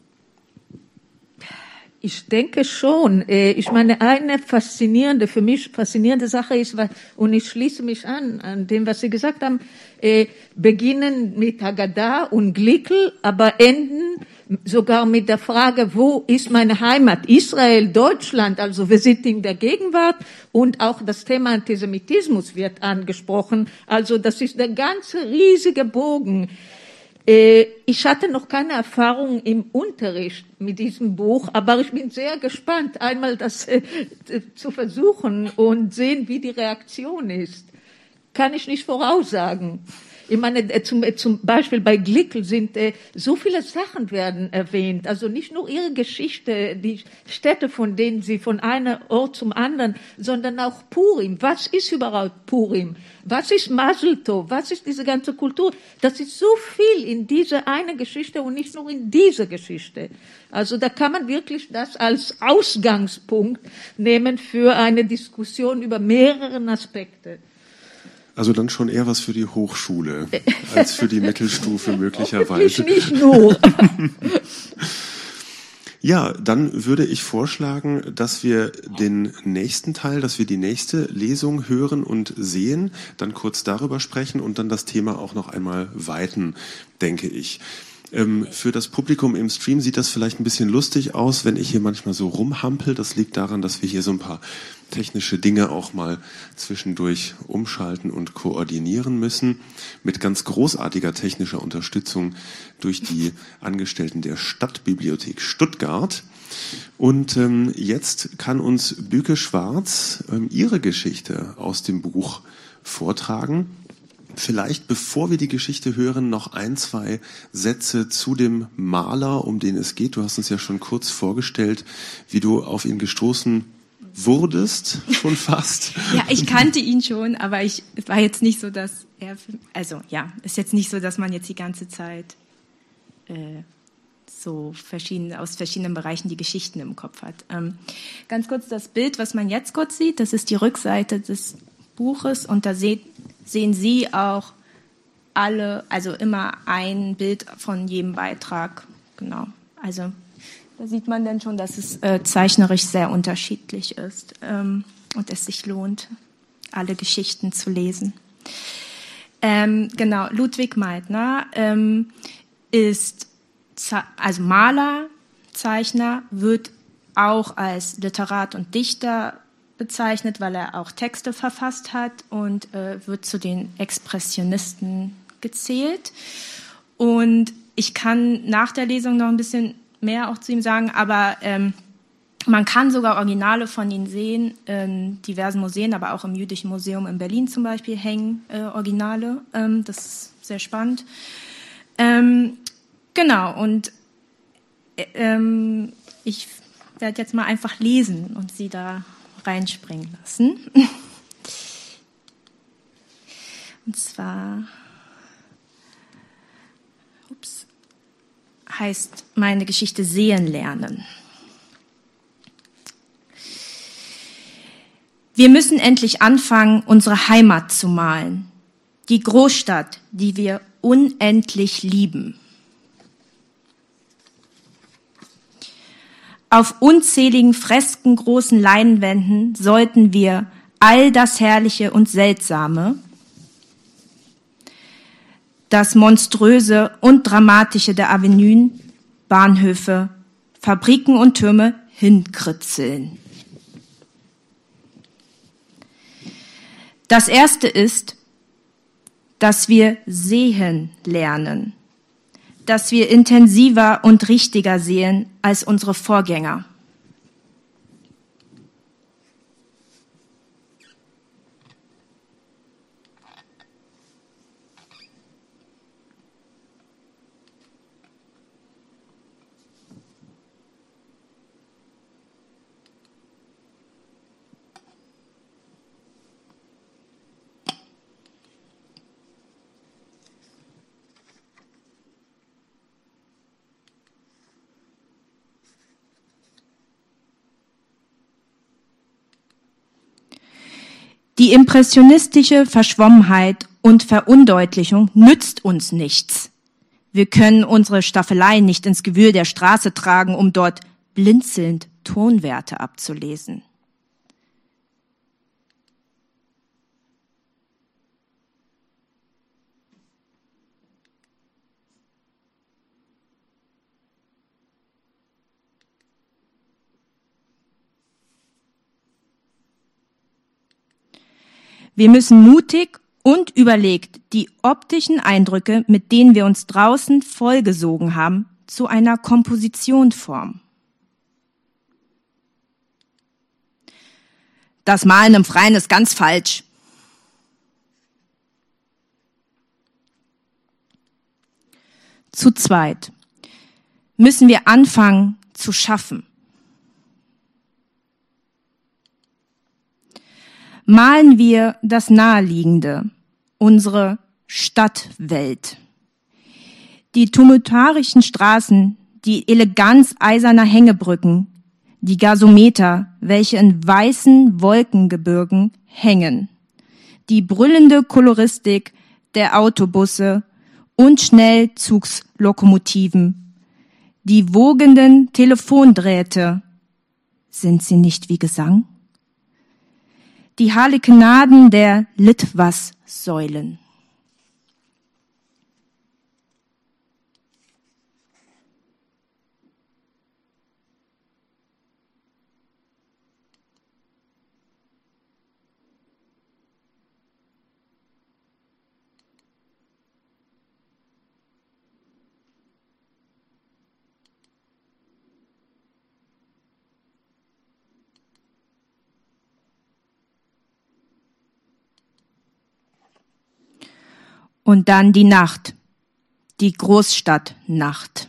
Ich denke schon. Äh, ich meine, eine faszinierende, für mich faszinierende Sache ist, und ich schließe mich an, an dem, was Sie gesagt haben, äh, beginnen mit Haggadah und Glickel, aber enden sogar mit der Frage, wo ist meine Heimat? Israel, Deutschland, also wir sind in der Gegenwart und auch das Thema Antisemitismus wird angesprochen. Also das ist der ganze riesige Bogen. Äh, ich hatte noch keine Erfahrung im Unterricht mit diesem Buch, aber ich bin sehr gespannt, einmal das äh, zu versuchen und sehen, wie die Reaktion ist. Kann ich nicht voraussagen. Ich meine, äh, zum, äh, zum Beispiel bei Glickel sind äh, so viele Sachen werden erwähnt. Also nicht nur ihre Geschichte, die Städte, von denen sie von einem Ort zum anderen, sondern auch Purim. Was ist überhaupt Purim? Was ist Maselto? Was ist diese ganze Kultur? Das ist so viel in diese eine Geschichte und nicht nur in diese Geschichte. Also da kann man wirklich das als Ausgangspunkt nehmen für eine Diskussion über mehrere Aspekte. Also dann schon eher was für die Hochschule als für die Mittelstufe möglicherweise. Nicht nur. Ja, dann würde ich vorschlagen, dass wir den nächsten Teil, dass wir die nächste Lesung hören und sehen, dann kurz darüber sprechen und dann das Thema auch noch einmal weiten, denke ich. Ähm, für das Publikum im Stream sieht das vielleicht ein bisschen lustig aus, wenn ich hier manchmal so rumhampel. Das liegt daran, dass wir hier so ein paar technische Dinge auch mal zwischendurch umschalten und koordinieren müssen. Mit ganz großartiger technischer Unterstützung durch die Angestellten der Stadtbibliothek Stuttgart. Und ähm, jetzt kann uns Büke Schwarz ähm, ihre Geschichte aus dem Buch vortragen. Vielleicht, bevor wir die Geschichte hören, noch ein, zwei Sätze zu dem Maler, um den es geht. Du hast uns ja schon kurz vorgestellt, wie du auf ihn gestoßen wurdest, schon fast. ja, ich kannte ihn schon, aber ich war jetzt nicht so, dass er, also ja, ist jetzt nicht so, dass man jetzt die ganze Zeit äh, so verschiedene, aus verschiedenen Bereichen die Geschichten im Kopf hat. Ähm, ganz kurz das Bild, was man jetzt kurz sieht, das ist die Rückseite des Buches und da seht, sehen Sie auch alle, also immer ein Bild von jedem Beitrag. Genau. Also da sieht man dann schon, dass es äh, zeichnerisch sehr unterschiedlich ist ähm, und es sich lohnt, alle Geschichten zu lesen. Ähm, genau, Ludwig Meitner ähm, ist also Maler, Zeichner, wird auch als Literat und Dichter bezeichnet, weil er auch Texte verfasst hat und äh, wird zu den Expressionisten gezählt. Und ich kann nach der Lesung noch ein bisschen mehr auch zu ihm sagen, aber ähm, man kann sogar Originale von ihm sehen in diversen Museen, aber auch im Jüdischen Museum in Berlin zum Beispiel hängen äh, Originale. Ähm, das ist sehr spannend. Ähm, genau, und äh, ähm, ich werde jetzt mal einfach lesen und Sie da reinspringen lassen. Und zwar heißt meine Geschichte Sehen lernen. Wir müssen endlich anfangen, unsere Heimat zu malen. Die Großstadt, die wir unendlich lieben. Auf unzähligen Fresken großen Leinwänden sollten wir all das Herrliche und Seltsame, das Monströse und Dramatische der Avenuen, Bahnhöfe, Fabriken und Türme hinkritzeln. Das erste ist, dass wir sehen lernen dass wir intensiver und richtiger sehen als unsere Vorgänger. Die impressionistische Verschwommenheit und Verundeutlichung nützt uns nichts. Wir können unsere Staffeleien nicht ins Gewühl der Straße tragen, um dort blinzelnd Tonwerte abzulesen. Wir müssen mutig und überlegt die optischen Eindrücke, mit denen wir uns draußen vollgesogen haben, zu einer Komposition formen. Das Malen im Freien ist ganz falsch. Zu zweit müssen wir anfangen zu schaffen. Malen wir das Naheliegende, unsere Stadtwelt. Die tumultarischen Straßen, die Eleganz eiserner Hängebrücken, die Gasometer, welche in weißen Wolkengebirgen hängen, die brüllende Koloristik der Autobusse und Schnellzugslokomotiven, die wogenden Telefondrähte. Sind sie nicht wie Gesang? Die Harlekenaden der Litwas-Säulen. Und dann die Nacht, die Großstadtnacht.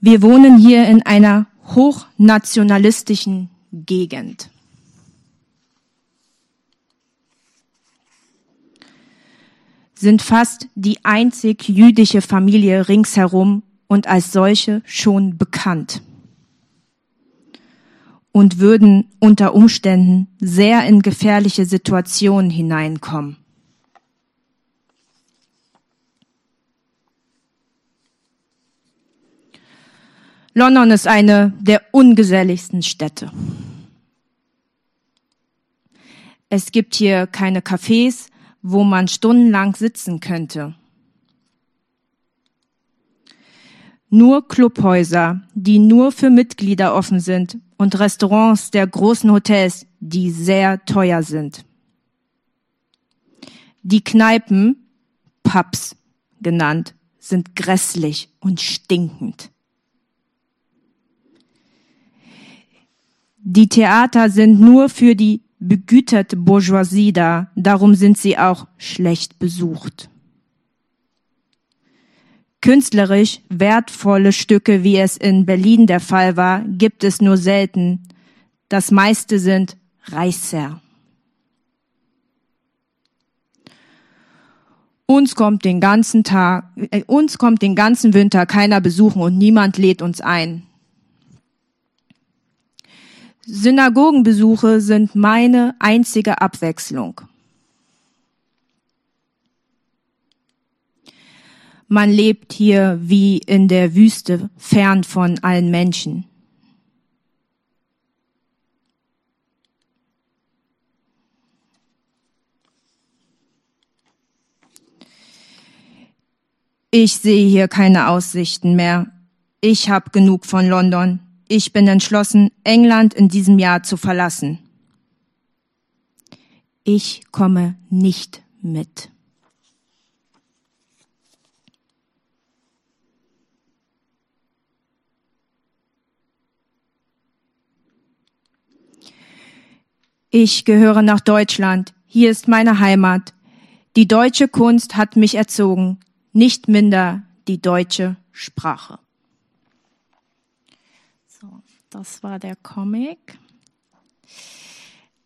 Wir wohnen hier in einer hochnationalistischen Gegend. Sind fast die einzig jüdische Familie ringsherum und als solche schon bekannt und würden unter Umständen sehr in gefährliche Situationen hineinkommen. London ist eine der ungeselligsten Städte. Es gibt hier keine Cafés, wo man stundenlang sitzen könnte. Nur Clubhäuser, die nur für Mitglieder offen sind und Restaurants der großen Hotels, die sehr teuer sind. Die Kneipen, Pubs genannt, sind grässlich und stinkend. Die Theater sind nur für die begüterte Bourgeoisie da, darum sind sie auch schlecht besucht. Künstlerisch wertvolle Stücke, wie es in Berlin der Fall war, gibt es nur selten. Das meiste sind Reißer. Uns kommt den ganzen Tag, äh, uns kommt den ganzen Winter keiner besuchen und niemand lädt uns ein. Synagogenbesuche sind meine einzige Abwechslung. Man lebt hier wie in der Wüste, fern von allen Menschen. Ich sehe hier keine Aussichten mehr. Ich habe genug von London. Ich bin entschlossen, England in diesem Jahr zu verlassen. Ich komme nicht mit. Ich gehöre nach Deutschland. Hier ist meine Heimat. Die deutsche Kunst hat mich erzogen, nicht minder die deutsche Sprache. Das war der Comic.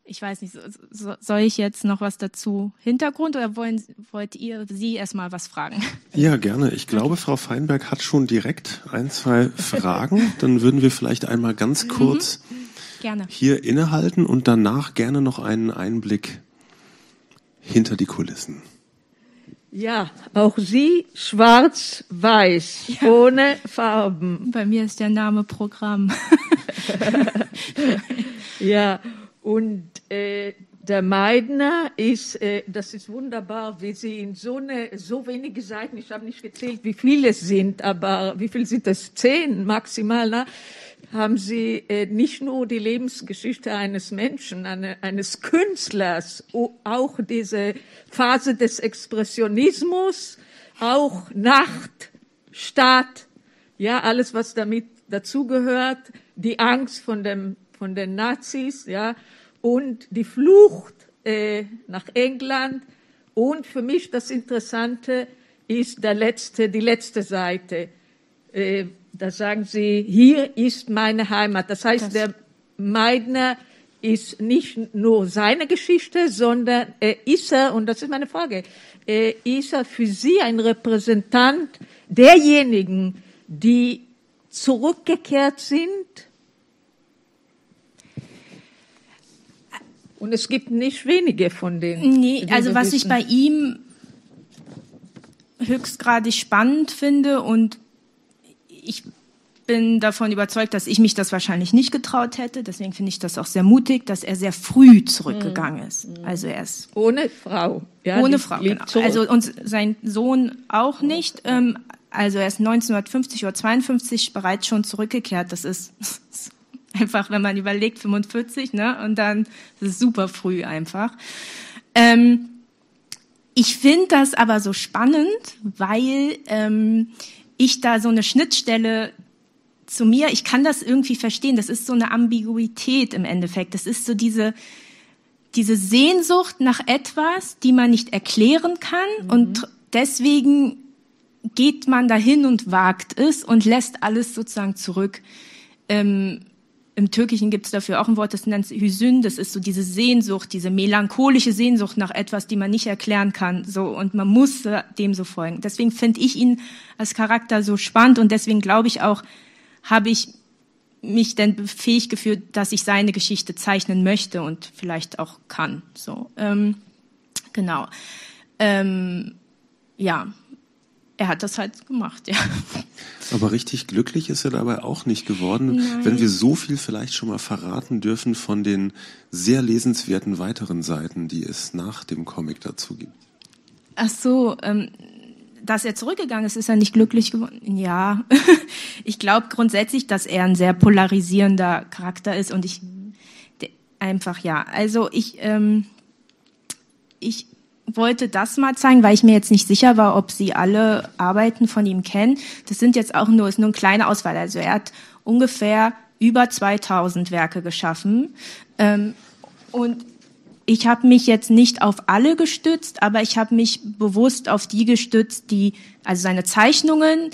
ich weiß nicht, so, soll ich jetzt noch was dazu Hintergrund oder wollen, wollt ihr Sie erstmal was fragen? Ja, gerne. Ich glaube, Frau Feinberg hat schon direkt ein, zwei Fragen. Dann würden wir vielleicht einmal ganz mhm. kurz mhm. hier innehalten und danach gerne noch einen Einblick hinter die Kulissen. Ja, auch Sie schwarz-weiß, ja. ohne Farben. Bei mir ist der Name Programm. ja, und äh, der Meidner ist, äh, das ist wunderbar, wie Sie in so eine, so wenige Seiten, ich habe nicht gezählt, wie viele es sind, aber wie viel sind das? Zehn maximal, ne? Haben Sie äh, nicht nur die Lebensgeschichte eines Menschen, eine, eines Künstlers, auch diese Phase des Expressionismus, auch Nacht, Stadt, ja, alles, was damit dazugehört, die Angst von dem, von den Nazis, ja, und die Flucht äh, nach England. Und für mich das Interessante ist der letzte, die letzte Seite. Äh, da sagen sie, hier ist meine Heimat. Das heißt, das der Meidner ist nicht nur seine Geschichte, sondern er ist er, und das ist meine Frage, ist er für Sie ein Repräsentant derjenigen, die zurückgekehrt sind? Und es gibt nicht wenige von denen. Nee, also was wissen. ich bei ihm höchstgradig spannend finde und ich bin davon überzeugt, dass ich mich das wahrscheinlich nicht getraut hätte. Deswegen finde ich das auch sehr mutig, dass er sehr früh zurückgegangen ist. Mhm. Also er ist ohne Frau. Ja, ohne Frau, genau. Zurück. Also und sein Sohn auch nicht. Ähm, also er ist 1950 oder 52 bereits schon zurückgekehrt. Das ist einfach, wenn man überlegt, 45, ne? Und dann das ist super früh einfach. Ähm, ich finde das aber so spannend, weil ähm, ich da so eine Schnittstelle zu mir, ich kann das irgendwie verstehen, das ist so eine Ambiguität im Endeffekt. Das ist so diese, diese Sehnsucht nach etwas, die man nicht erklären kann mhm. und deswegen geht man dahin und wagt es und lässt alles sozusagen zurück. Ähm, Im Türkischen gibt es dafür auch ein Wort, das nennt Hüsün, das ist so diese Sehnsucht, diese melancholische Sehnsucht nach etwas, die man nicht erklären kann, so und man muss dem so folgen. Deswegen finde ich ihn als Charakter so spannend und deswegen glaube ich auch, habe ich mich denn befähigt gefühlt, dass ich seine Geschichte zeichnen möchte und vielleicht auch kann. So, ähm, genau. Ähm, ja, er hat das halt gemacht, ja. Aber richtig glücklich ist er dabei auch nicht geworden, Nein. wenn wir so viel vielleicht schon mal verraten dürfen von den sehr lesenswerten weiteren Seiten, die es nach dem Comic dazu gibt. Ach so, ähm, dass er zurückgegangen ist, ist er nicht glücklich geworden. Ja, ich glaube grundsätzlich, dass er ein sehr polarisierender Charakter ist und ich einfach ja. Also ich ähm, ich wollte das mal zeigen, weil ich mir jetzt nicht sicher war, ob Sie alle Arbeiten von ihm kennen. Das sind jetzt auch nur ist nur eine kleine Auswahl. Also er hat ungefähr über 2000 Werke geschaffen ähm, und ich habe mich jetzt nicht auf alle gestützt, aber ich habe mich bewusst auf die gestützt, die, also seine Zeichnungen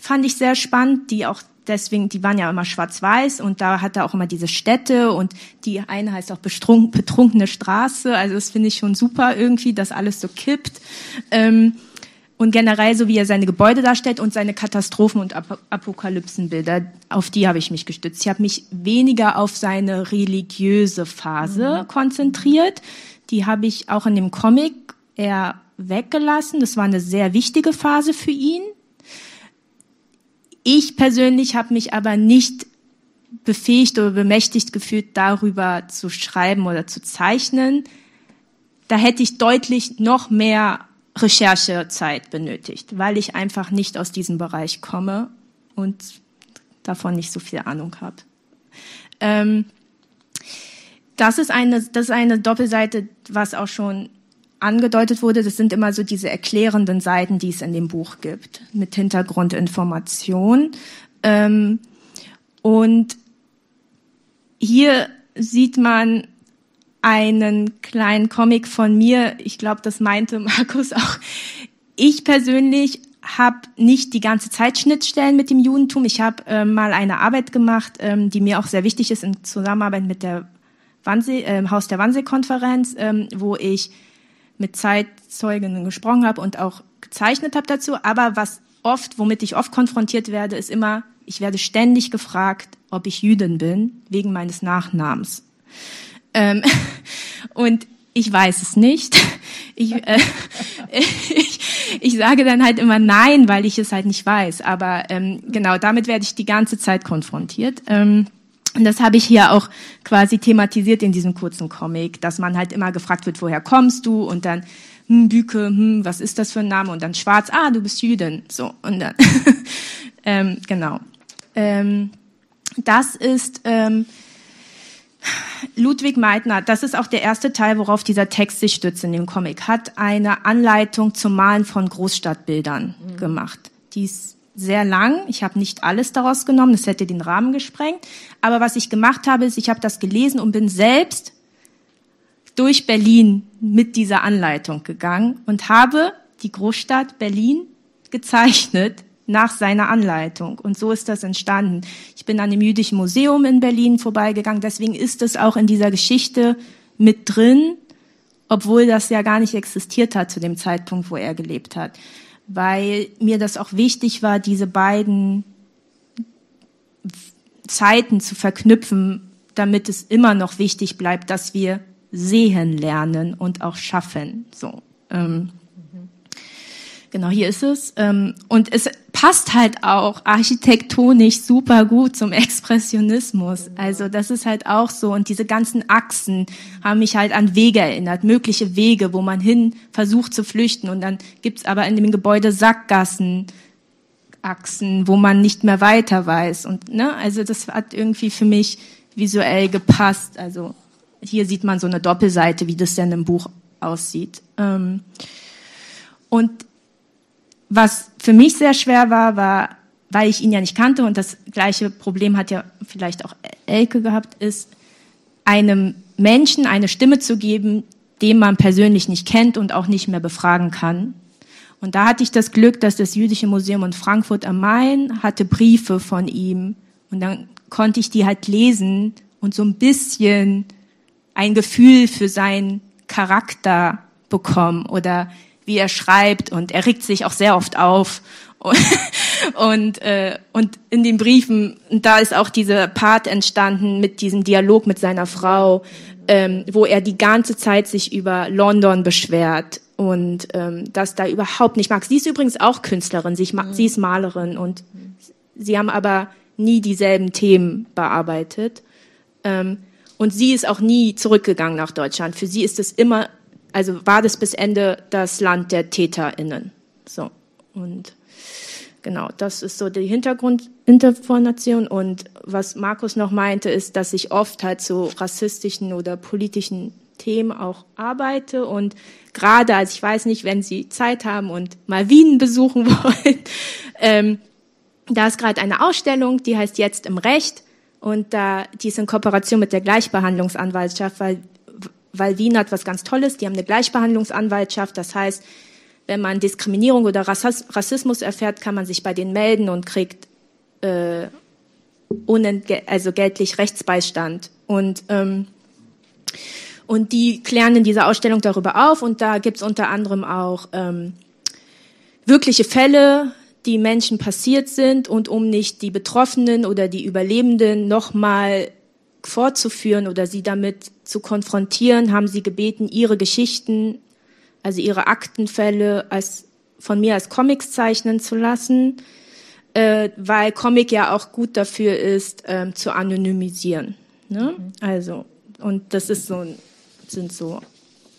fand ich sehr spannend, die auch deswegen, die waren ja immer schwarz-weiß und da hat er auch immer diese Städte und die eine heißt auch betrunkene Straße, also das finde ich schon super irgendwie, dass alles so kippt. Ähm, und generell so wie er seine Gebäude darstellt und seine Katastrophen und Ap Apokalypsenbilder, auf die habe ich mich gestützt. Ich habe mich weniger auf seine religiöse Phase mhm. konzentriert. Die habe ich auch in dem Comic eher weggelassen. Das war eine sehr wichtige Phase für ihn. Ich persönlich habe mich aber nicht befähigt oder bemächtigt gefühlt, darüber zu schreiben oder zu zeichnen. Da hätte ich deutlich noch mehr Recherchezeit benötigt, weil ich einfach nicht aus diesem Bereich komme und davon nicht so viel Ahnung habe. Ähm, das ist eine, das ist eine Doppelseite, was auch schon angedeutet wurde. Das sind immer so diese erklärenden Seiten, die es in dem Buch gibt, mit Hintergrundinformation. Ähm, und hier sieht man einen kleinen Comic von mir. Ich glaube, das meinte Markus auch. Ich persönlich habe nicht die ganze Zeit Schnittstellen mit dem Judentum. Ich habe ähm, mal eine Arbeit gemacht, ähm, die mir auch sehr wichtig ist in Zusammenarbeit mit der Wannsee, äh, Haus der Wannsee-Konferenz, ähm, wo ich mit Zeitzeuginnen gesprochen habe und auch gezeichnet habe dazu. Aber was oft, womit ich oft konfrontiert werde, ist immer, ich werde ständig gefragt, ob ich Jüdin bin, wegen meines Nachnamens. Ähm, und ich weiß es nicht. Ich, äh, ich, ich sage dann halt immer nein, weil ich es halt nicht weiß. Aber ähm, genau, damit werde ich die ganze Zeit konfrontiert. Ähm, und das habe ich hier auch quasi thematisiert in diesem kurzen Comic, dass man halt immer gefragt wird, woher kommst du? Und dann, hm, Büke, hm, was ist das für ein Name? Und dann schwarz, ah, du bist Jüdin. So, und dann, ähm, genau. Ähm, das ist ähm, Ludwig Meitner, das ist auch der erste Teil, worauf dieser Text sich stützt in dem Comic, hat eine Anleitung zum Malen von Großstadtbildern mhm. gemacht. Die ist sehr lang. Ich habe nicht alles daraus genommen, das hätte den Rahmen gesprengt. Aber was ich gemacht habe, ist, ich habe das gelesen und bin selbst durch Berlin mit dieser Anleitung gegangen und habe die Großstadt Berlin gezeichnet nach seiner Anleitung. Und so ist das entstanden. Ich bin an dem Jüdischen Museum in Berlin vorbeigegangen. Deswegen ist es auch in dieser Geschichte mit drin, obwohl das ja gar nicht existiert hat zu dem Zeitpunkt, wo er gelebt hat weil mir das auch wichtig war, diese beiden Zeiten zu verknüpfen, damit es immer noch wichtig bleibt, dass wir sehen lernen und auch schaffen. So. Ähm, Genau, hier ist es. Ähm, und es passt halt auch architektonisch super gut zum Expressionismus. Also das ist halt auch so. Und diese ganzen Achsen haben mich halt an Wege erinnert, mögliche Wege, wo man hin versucht zu flüchten. Und dann gibt's aber in dem Gebäude Sackgassen. Achsen, wo man nicht mehr weiter weiß. Und ne, also das hat irgendwie für mich visuell gepasst. Also hier sieht man so eine Doppelseite, wie das denn im Buch aussieht. Ähm, und was für mich sehr schwer war, war, weil ich ihn ja nicht kannte und das gleiche Problem hat ja vielleicht auch Elke gehabt, ist, einem Menschen eine Stimme zu geben, den man persönlich nicht kennt und auch nicht mehr befragen kann. Und da hatte ich das Glück, dass das Jüdische Museum in Frankfurt am Main hatte Briefe von ihm. Und dann konnte ich die halt lesen und so ein bisschen ein Gefühl für seinen Charakter bekommen oder wie er schreibt und er regt sich auch sehr oft auf. Und, äh, und in den Briefen, da ist auch dieser Part entstanden mit diesem Dialog mit seiner Frau, ähm, wo er die ganze Zeit sich über London beschwert und ähm, das da überhaupt nicht mag. Sie ist übrigens auch Künstlerin, sie, mag, sie ist Malerin und sie haben aber nie dieselben Themen bearbeitet. Ähm, und sie ist auch nie zurückgegangen nach Deutschland. Für sie ist es immer also war das bis Ende das Land der TäterInnen. So. Und genau, das ist so die Hintergrundinformation. Und was Markus noch meinte, ist, dass ich oft halt so rassistischen oder politischen Themen auch arbeite und gerade, als ich weiß nicht, wenn Sie Zeit haben und mal Wien besuchen wollen, ähm, da ist gerade eine Ausstellung, die heißt Jetzt im Recht und da die ist in Kooperation mit der Gleichbehandlungsanwaltschaft, weil weil Wien hat was ganz Tolles, die haben eine Gleichbehandlungsanwaltschaft, das heißt, wenn man Diskriminierung oder Rassismus erfährt, kann man sich bei denen melden und kriegt äh, also geltlich Rechtsbeistand. Und, ähm, und die klären in dieser Ausstellung darüber auf und da gibt's unter anderem auch ähm, wirkliche Fälle, die Menschen passiert sind und um nicht die Betroffenen oder die Überlebenden nochmal fortzuführen oder sie damit zu konfrontieren, haben sie gebeten, ihre Geschichten, also ihre Aktenfälle als, von mir als Comics zeichnen zu lassen, äh, weil Comic ja auch gut dafür ist, ähm, zu anonymisieren. Ne? Mhm. Also, und das ist so, sind so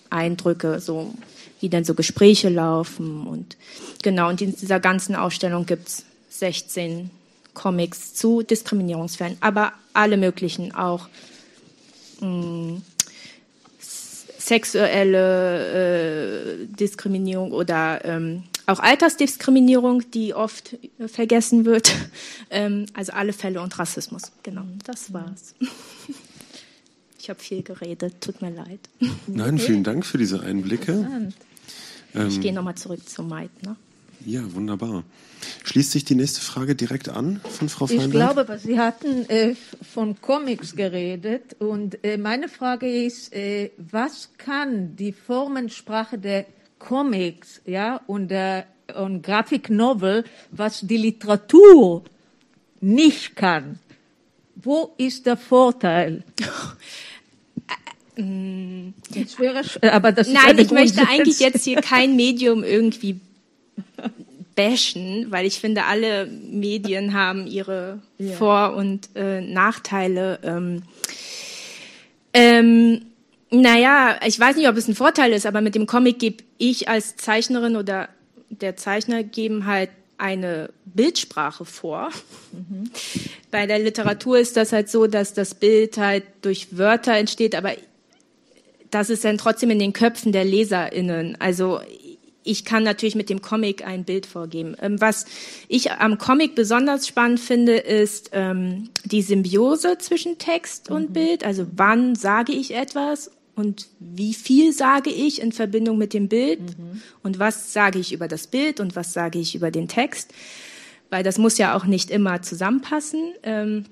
Eindrücke, so wie denn so Gespräche laufen und genau, und in dieser ganzen Ausstellung gibt's 16 Comics zu Diskriminierungsfällen, aber alle möglichen auch mh, mm, sexuelle äh, Diskriminierung oder ähm, auch Altersdiskriminierung, die oft äh, vergessen wird. Ähm, also alle Fälle und Rassismus. Genau, das war's. Ich habe viel geredet, tut mir leid. Nein, vielen Dank für diese Einblicke. Ähm, ich gehe nochmal zurück zu Meitner. Ja, wunderbar. Schließt sich die nächste Frage direkt an von Frau Feinberg? Ich glaube, Sie hatten äh, von Comics geredet und äh, meine Frage ist, äh, was kann die Formensprache der Comics ja, und der und Graphic Novel, was die Literatur nicht kann? Wo ist der Vorteil? Jetzt wäre, aber das Nein, ich möchte eigentlich jetzt hier kein Medium irgendwie bashen, weil ich finde, alle Medien haben ihre ja. Vor- und äh, Nachteile. Ähm, ähm, naja, ich weiß nicht, ob es ein Vorteil ist, aber mit dem Comic gebe ich als Zeichnerin oder der Zeichner geben halt eine Bildsprache vor. Mhm. Bei der Literatur ist das halt so, dass das Bild halt durch Wörter entsteht, aber das ist dann trotzdem in den Köpfen der LeserInnen. Also ich kann natürlich mit dem Comic ein Bild vorgeben. Ähm, was ich am Comic besonders spannend finde, ist ähm, die Symbiose zwischen Text und mhm. Bild. Also wann sage ich etwas und wie viel sage ich in Verbindung mit dem Bild mhm. und was sage ich über das Bild und was sage ich über den Text. Weil das muss ja auch nicht immer zusammenpassen. Ähm,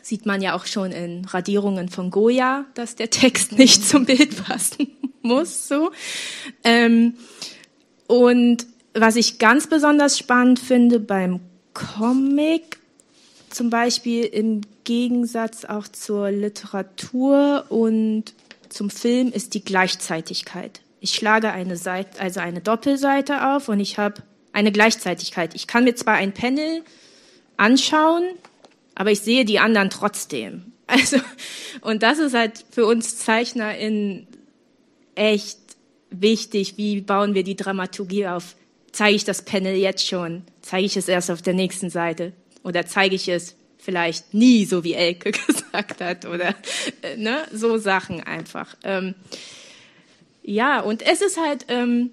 sieht man ja auch schon in Radierungen von Goya, dass der Text nicht zum Bild passen muss. So. Ähm, und was ich ganz besonders spannend finde beim Comic, zum Beispiel im Gegensatz auch zur Literatur und zum Film, ist die Gleichzeitigkeit. Ich schlage eine Seite, also eine Doppelseite auf und ich habe eine Gleichzeitigkeit. Ich kann mir zwar ein Panel anschauen, aber ich sehe die anderen trotzdem. Also, und das ist halt für uns Zeichner in echt wichtig, wie bauen wir die Dramaturgie auf? Zeige ich das Panel jetzt schon? Zeige ich es erst auf der nächsten Seite? Oder zeige ich es vielleicht nie, so wie Elke gesagt hat? Oder äh, ne? so Sachen einfach. Ähm, ja, und es ist halt, ähm,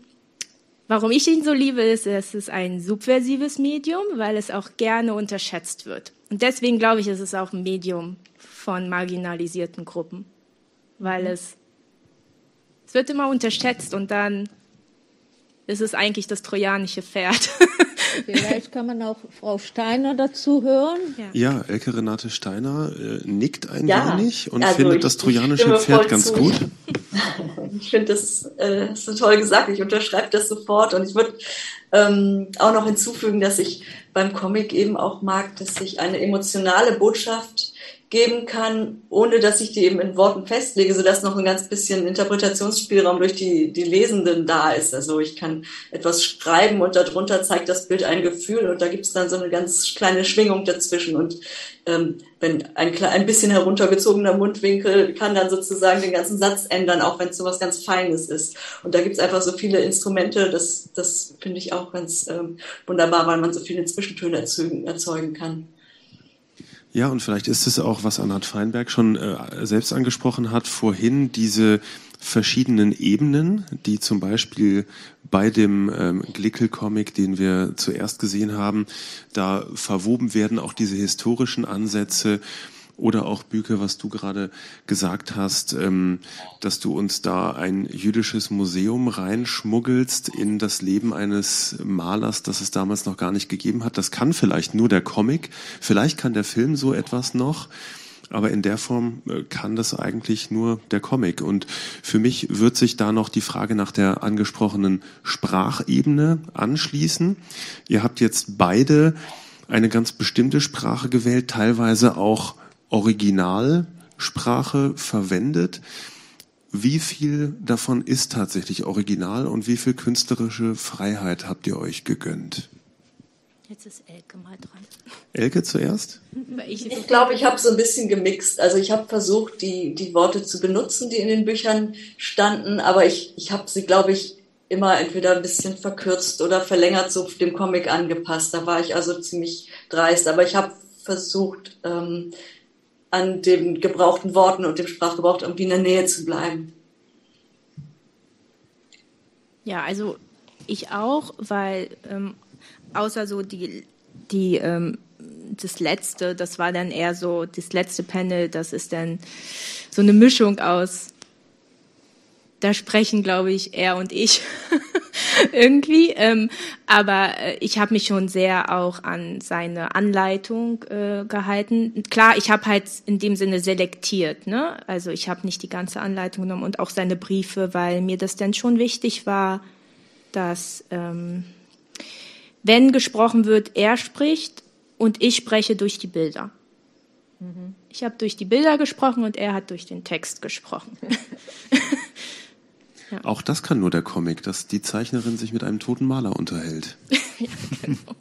warum ich ihn so liebe, ist, es ist ein subversives Medium, weil es auch gerne unterschätzt wird. Und deswegen glaube ich, ist es auch ein Medium von marginalisierten Gruppen, weil mhm. es es wird immer unterschätzt und dann ist es eigentlich das trojanische Pferd. Vielleicht kann man auch Frau Steiner dazu hören. Ja, ja Elke Renate Steiner äh, nickt ein ja, wenig und also findet das trojanische Pferd ganz zu. gut. Ich finde, das, äh, ist so toll gesagt. Ich unterschreibe das sofort. Und ich würde ähm, auch noch hinzufügen, dass ich beim Comic eben auch mag, dass sich eine emotionale Botschaft geben kann, ohne dass ich die eben in Worten festlege, sodass noch ein ganz bisschen Interpretationsspielraum durch die, die Lesenden da ist. Also ich kann etwas schreiben und darunter zeigt das Bild ein Gefühl und da gibt es dann so eine ganz kleine Schwingung dazwischen. Und ähm, wenn ein, ein bisschen heruntergezogener Mundwinkel kann dann sozusagen den ganzen Satz ändern, auch wenn es so was ganz Feines ist. Und da gibt es einfach so viele Instrumente, das, das finde ich auch ganz ähm, wunderbar, weil man so viele Zwischentöne erzeugen, erzeugen kann. Ja, und vielleicht ist es auch, was Anhard Feinberg schon äh, selbst angesprochen hat, vorhin diese verschiedenen Ebenen, die zum Beispiel bei dem ähm, Glickel-Comic, den wir zuerst gesehen haben, da verwoben werden, auch diese historischen Ansätze oder auch Büke, was du gerade gesagt hast, ähm, dass du uns da ein jüdisches Museum reinschmuggelst in das Leben eines Malers, das es damals noch gar nicht gegeben hat. Das kann vielleicht nur der Comic, vielleicht kann der Film so etwas noch. Aber in der Form äh, kann das eigentlich nur der Comic. Und für mich wird sich da noch die Frage nach der angesprochenen Sprachebene anschließen. Ihr habt jetzt beide eine ganz bestimmte Sprache gewählt, teilweise auch Originalsprache verwendet. Wie viel davon ist tatsächlich original und wie viel künstlerische Freiheit habt ihr euch gegönnt? Jetzt ist Elke mal dran. Elke zuerst? Ich, ich glaube, ich habe so ein bisschen gemixt. Also ich habe versucht, die, die Worte zu benutzen, die in den Büchern standen, aber ich, ich habe sie, glaube ich, immer entweder ein bisschen verkürzt oder verlängert so dem Comic angepasst. Da war ich also ziemlich dreist. Aber ich habe versucht, ähm, an den gebrauchten Worten und dem Sprachgebrauch irgendwie in der Nähe zu bleiben. Ja, also ich auch, weil ähm, außer so die, die ähm, das letzte, das war dann eher so das letzte Panel, das ist dann so eine Mischung aus, da sprechen, glaube ich, er und ich. irgendwie. Ähm, aber äh, ich habe mich schon sehr auch an seine Anleitung äh, gehalten. Klar, ich habe halt in dem Sinne selektiert. Ne? Also ich habe nicht die ganze Anleitung genommen und auch seine Briefe, weil mir das dann schon wichtig war, dass ähm, wenn gesprochen wird, er spricht und ich spreche durch die Bilder. Mhm. Ich habe durch die Bilder gesprochen und er hat durch den Text gesprochen. ja. Auch das kann nur der Comic, dass die Zeichnerin sich mit einem toten Maler unterhält. ja, genau.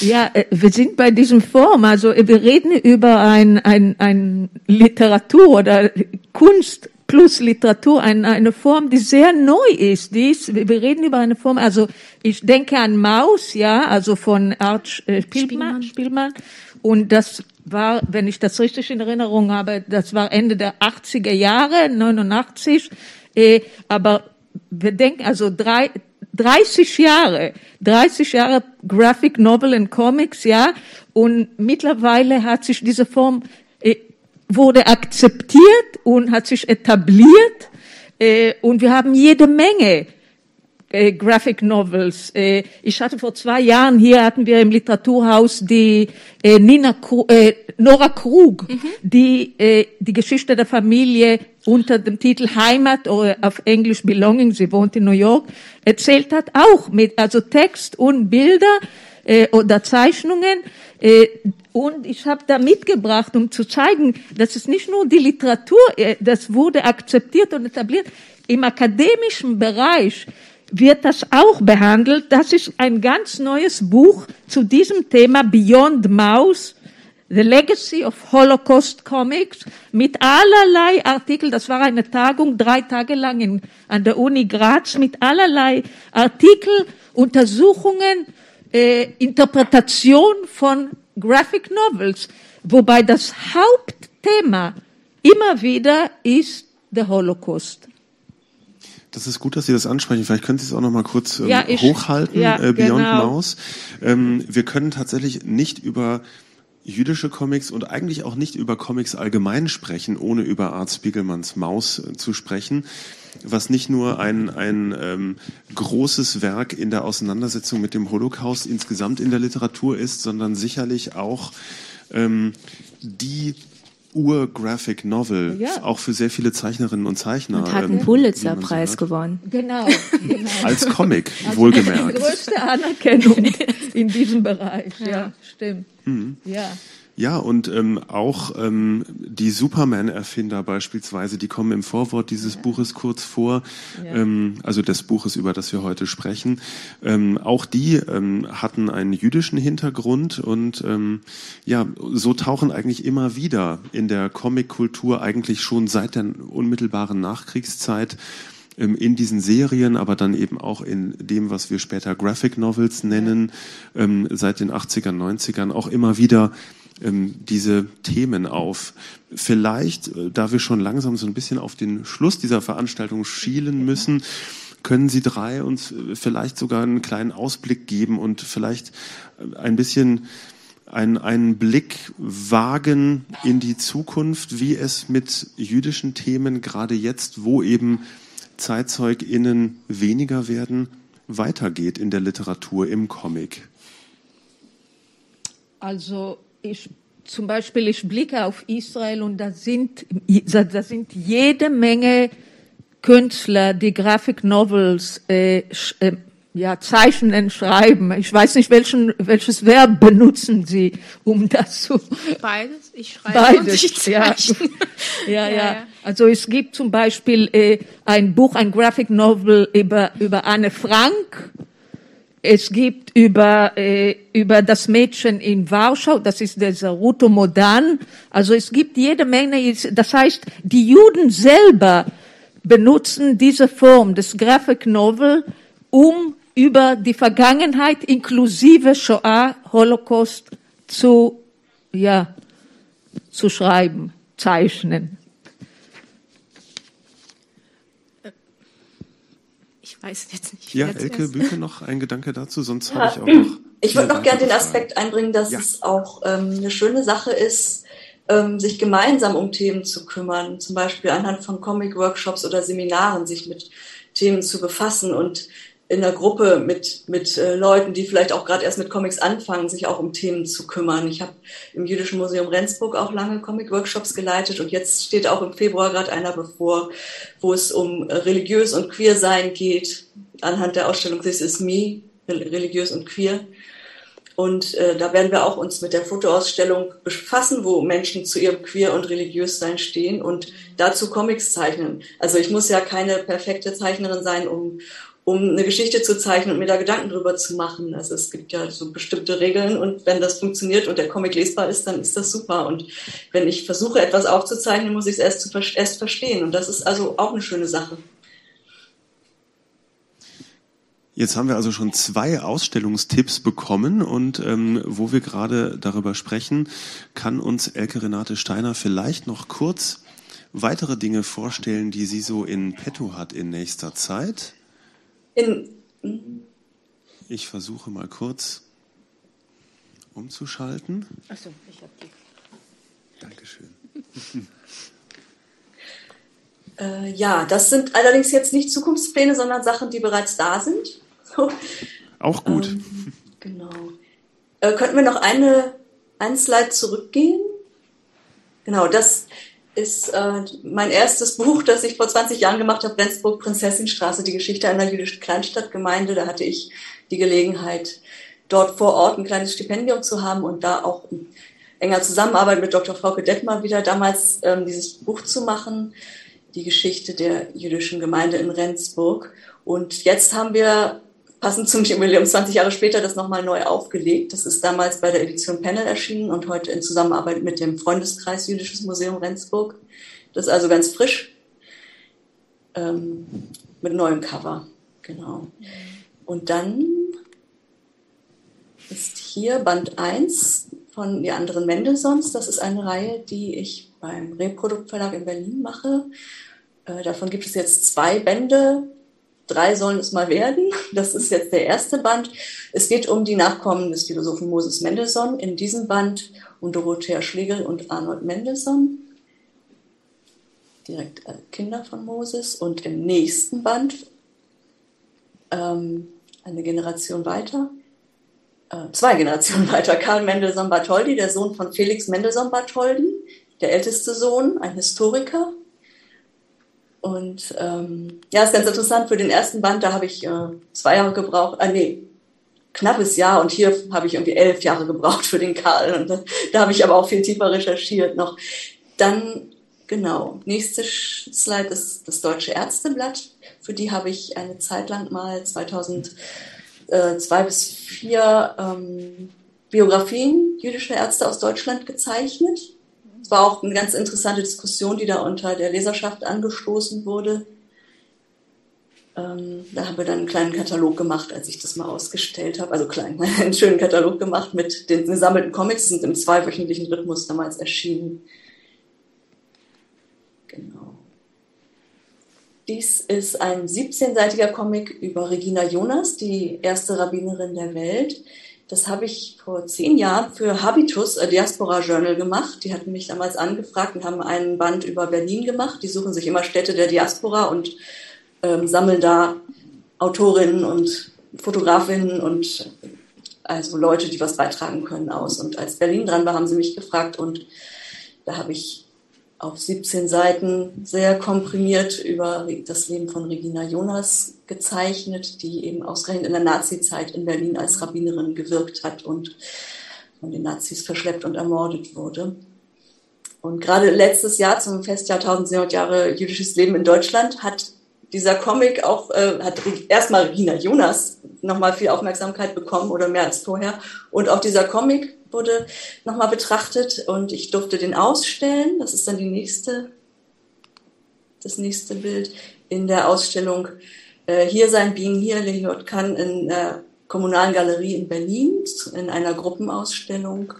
Ja, äh, wir sind bei diesem Form. Also wir reden über ein, ein, ein Literatur oder Kunst plus Literatur, ein, eine Form, die sehr neu ist. Die ist. Wir reden über eine Form, also ich denke an Maus, ja, also von Art äh, Spielmann, Spielmann. Und das war, wenn ich das richtig in Erinnerung habe, das war Ende der 80er Jahre, 89. Äh, aber wir denken, also drei, 30 Jahre, 30 Jahre Graphic Novel and Comics, ja. Und mittlerweile hat sich diese Form äh, wurde akzeptiert und hat sich etabliert. Äh, und wir haben jede Menge äh, Graphic Novels. Äh, ich hatte vor zwei Jahren hier hatten wir im Literaturhaus die äh, Nina äh, Nora Krug, mhm. die äh, die Geschichte der Familie unter dem Titel Heimat oder auf Englisch Belonging, sie wohnt in New York, erzählt hat, auch mit also Text und Bilder äh, oder Zeichnungen. Äh, und ich habe da mitgebracht, um zu zeigen, dass es nicht nur die Literatur, äh, das wurde akzeptiert und etabliert. Im akademischen Bereich wird das auch behandelt. Das ist ein ganz neues Buch zu diesem Thema Beyond Mouse. The Legacy of Holocaust Comics mit allerlei Artikeln. Das war eine Tagung drei Tage lang in, an der Uni Graz mit allerlei Artikel, Untersuchungen äh, Interpretation von Graphic Novels, wobei das Hauptthema immer wieder ist der Holocaust. Das ist gut, dass Sie das ansprechen. Vielleicht können Sie es auch noch mal kurz ähm, ja, ich, hochhalten, ja, äh, Beyond genau. Mouse. Ähm, wir können tatsächlich nicht über jüdische Comics und eigentlich auch nicht über Comics allgemein sprechen, ohne über Art Spiegelmanns Maus äh, zu sprechen was nicht nur ein, ein ähm, großes Werk in der Auseinandersetzung mit dem Holocaust insgesamt in der Literatur ist, sondern sicherlich auch ähm, die Ur-Graphic Novel, ja. auch für sehr viele Zeichnerinnen und Zeichner. Und hat einen ähm, Pulitzer-Preis so gewonnen. Genau, genau. Als Comic, also wohlgemerkt. Die größte Anerkennung in diesem Bereich, ja, ja stimmt. Mhm. Ja. Ja, und ähm, auch ähm, die Superman-Erfinder beispielsweise, die kommen im Vorwort dieses ja. Buches kurz vor, ja. ähm, also des Buches, über das wir heute sprechen. Ähm, auch die ähm, hatten einen jüdischen Hintergrund und ähm, ja, so tauchen eigentlich immer wieder in der Comic-Kultur eigentlich schon seit der unmittelbaren Nachkriegszeit ähm, in diesen Serien, aber dann eben auch in dem, was wir später Graphic Novels nennen, ähm, seit den 80ern, 90ern auch immer wieder diese Themen auf. Vielleicht, äh, da wir schon langsam so ein bisschen auf den Schluss dieser Veranstaltung schielen müssen, können Sie drei uns äh, vielleicht sogar einen kleinen Ausblick geben und vielleicht äh, ein bisschen einen, einen Blick wagen in die Zukunft, wie es mit jüdischen Themen gerade jetzt, wo eben ZeitzeugInnen weniger werden, weitergeht in der Literatur, im Comic? Also ich zum Beispiel, ich blicke auf Israel und da sind, da sind jede Menge Künstler, die Graphic Novels äh, äh, ja, zeichnen, schreiben. Ich weiß nicht, welchen, welches Verb benutzen Sie, um das zu. Beides. Ich schreibe Beides, und ich zeichne. Ja. ja, ja, ja. Also es gibt zum Beispiel äh, ein Buch, ein Graphic Novel über, über Anne Frank. Es gibt über, äh, über das Mädchen in Warschau, das ist der Saruto Modan. Also es gibt jede Menge, das heißt, die Juden selber benutzen diese Form des Graphic Novel, um über die Vergangenheit inklusive Shoah, Holocaust zu, ja, zu schreiben, zeichnen. Weiß jetzt nicht. Ja, Elke Büke noch ein Gedanke dazu, sonst ja, habe ich auch noch. Ich würde noch gerne den Aspekt einbringen, dass ja. es auch ähm, eine schöne Sache ist, ähm, sich gemeinsam um Themen zu kümmern, zum Beispiel anhand von Comic-Workshops oder Seminaren sich mit Themen zu befassen und in der Gruppe mit, mit äh, Leuten, die vielleicht auch gerade erst mit Comics anfangen, sich auch um Themen zu kümmern. Ich habe im Jüdischen Museum Rendsburg auch lange Comic-Workshops geleitet und jetzt steht auch im Februar gerade einer bevor, wo es um religiös und queer sein geht, anhand der Ausstellung This is Me, religiös und queer. Und äh, da werden wir auch uns mit der Fotoausstellung befassen, wo Menschen zu ihrem Queer- und Religiössein stehen und dazu Comics zeichnen. Also ich muss ja keine perfekte Zeichnerin sein, um, um eine Geschichte zu zeichnen und mir da Gedanken drüber zu machen. Also es gibt ja so bestimmte Regeln und wenn das funktioniert und der Comic lesbar ist, dann ist das super. Und wenn ich versuche, etwas aufzuzeichnen, muss ich es erst, zu, erst verstehen. Und das ist also auch eine schöne Sache. Jetzt haben wir also schon zwei Ausstellungstipps bekommen und ähm, wo wir gerade darüber sprechen, kann uns Elke Renate Steiner vielleicht noch kurz weitere Dinge vorstellen, die sie so in petto hat in nächster Zeit. In, ich versuche mal kurz umzuschalten. Achso, ich habe die. Dankeschön. äh, ja, das sind allerdings jetzt nicht Zukunftspläne, sondern Sachen, die bereits da sind. Auch gut. Ähm, genau. Äh, könnten wir noch eine, einen Slide zurückgehen? Genau, das ist äh, mein erstes Buch, das ich vor 20 Jahren gemacht habe, Rendsburg Prinzessinstraße, die Geschichte einer jüdischen Kleinstadtgemeinde. Da hatte ich die Gelegenheit, dort vor Ort ein kleines Stipendium zu haben und da auch in enger Zusammenarbeit mit Dr. Frauke Detmar wieder damals ähm, dieses Buch zu machen, die Geschichte der jüdischen Gemeinde in Rendsburg. Und jetzt haben wir passend zum Jubiläum 20 Jahre später das nochmal neu aufgelegt. Das ist damals bei der Edition Panel erschienen und heute in Zusammenarbeit mit dem Freundeskreis Jüdisches Museum Rendsburg. Das ist also ganz frisch ähm, mit neuem Cover. Genau. Und dann ist hier Band 1 von Die anderen Mendelssohns. Das ist eine Reihe, die ich beim Reproduktverlag in Berlin mache. Äh, davon gibt es jetzt zwei Bände drei sollen es mal werden. Das ist jetzt der erste Band. Es geht um die Nachkommen des Philosophen Moses Mendelssohn. In diesem Band um Dorothea Schlegel und Arnold Mendelssohn, direkt Kinder von Moses. Und im nächsten Band, ähm, eine Generation weiter, äh, zwei Generationen weiter, Karl Mendelssohn Bartholdy, der Sohn von Felix Mendelssohn Bartholdy, der älteste Sohn, ein Historiker, und ähm, ja, ist ganz interessant. Für den ersten Band, da habe ich äh, zwei Jahre gebraucht. Ah, nee, knappes Jahr. Und hier habe ich irgendwie elf Jahre gebraucht für den Karl. Und da, da habe ich aber auch viel tiefer recherchiert noch. Dann, genau, nächste Slide ist das Deutsche Ärzteblatt. Für die habe ich eine Zeit lang mal 2002 bis 2004 ähm, Biografien jüdischer Ärzte aus Deutschland gezeichnet. Es war auch eine ganz interessante Diskussion, die da unter der Leserschaft angestoßen wurde. Ähm, da haben wir dann einen kleinen Katalog gemacht, als ich das mal ausgestellt habe. Also klein, einen schönen Katalog gemacht mit den gesammelten Comics, die sind im zweiwöchentlichen Rhythmus damals erschienen. Genau. Dies ist ein 17-seitiger Comic über Regina Jonas, die erste Rabbinerin der Welt. Das habe ich vor zehn Jahren für Habitus, a Diaspora Journal, gemacht. Die hatten mich damals angefragt und haben einen Band über Berlin gemacht. Die suchen sich immer Städte der Diaspora und ähm, sammeln da Autorinnen und Fotografinnen und also Leute, die was beitragen können, aus. Und als Berlin dran war, haben sie mich gefragt und da habe ich auf 17 Seiten sehr komprimiert über das Leben von Regina Jonas gezeichnet, die eben ausgerechnet in der Nazizeit in Berlin als Rabbinerin gewirkt hat und von den Nazis verschleppt und ermordet wurde. Und gerade letztes Jahr zum Festjahr 1700 Jahre jüdisches Leben in Deutschland hat dieser Comic auch, äh, hat erstmal Regina Jonas nochmal viel Aufmerksamkeit bekommen oder mehr als vorher. Und auch dieser Comic wurde nochmal betrachtet und ich durfte den ausstellen. Das ist dann die nächste, das nächste Bild in der Ausstellung äh, Hier sein Being hier, Lehiot kann in der Kommunalen Galerie in Berlin in einer Gruppenausstellung,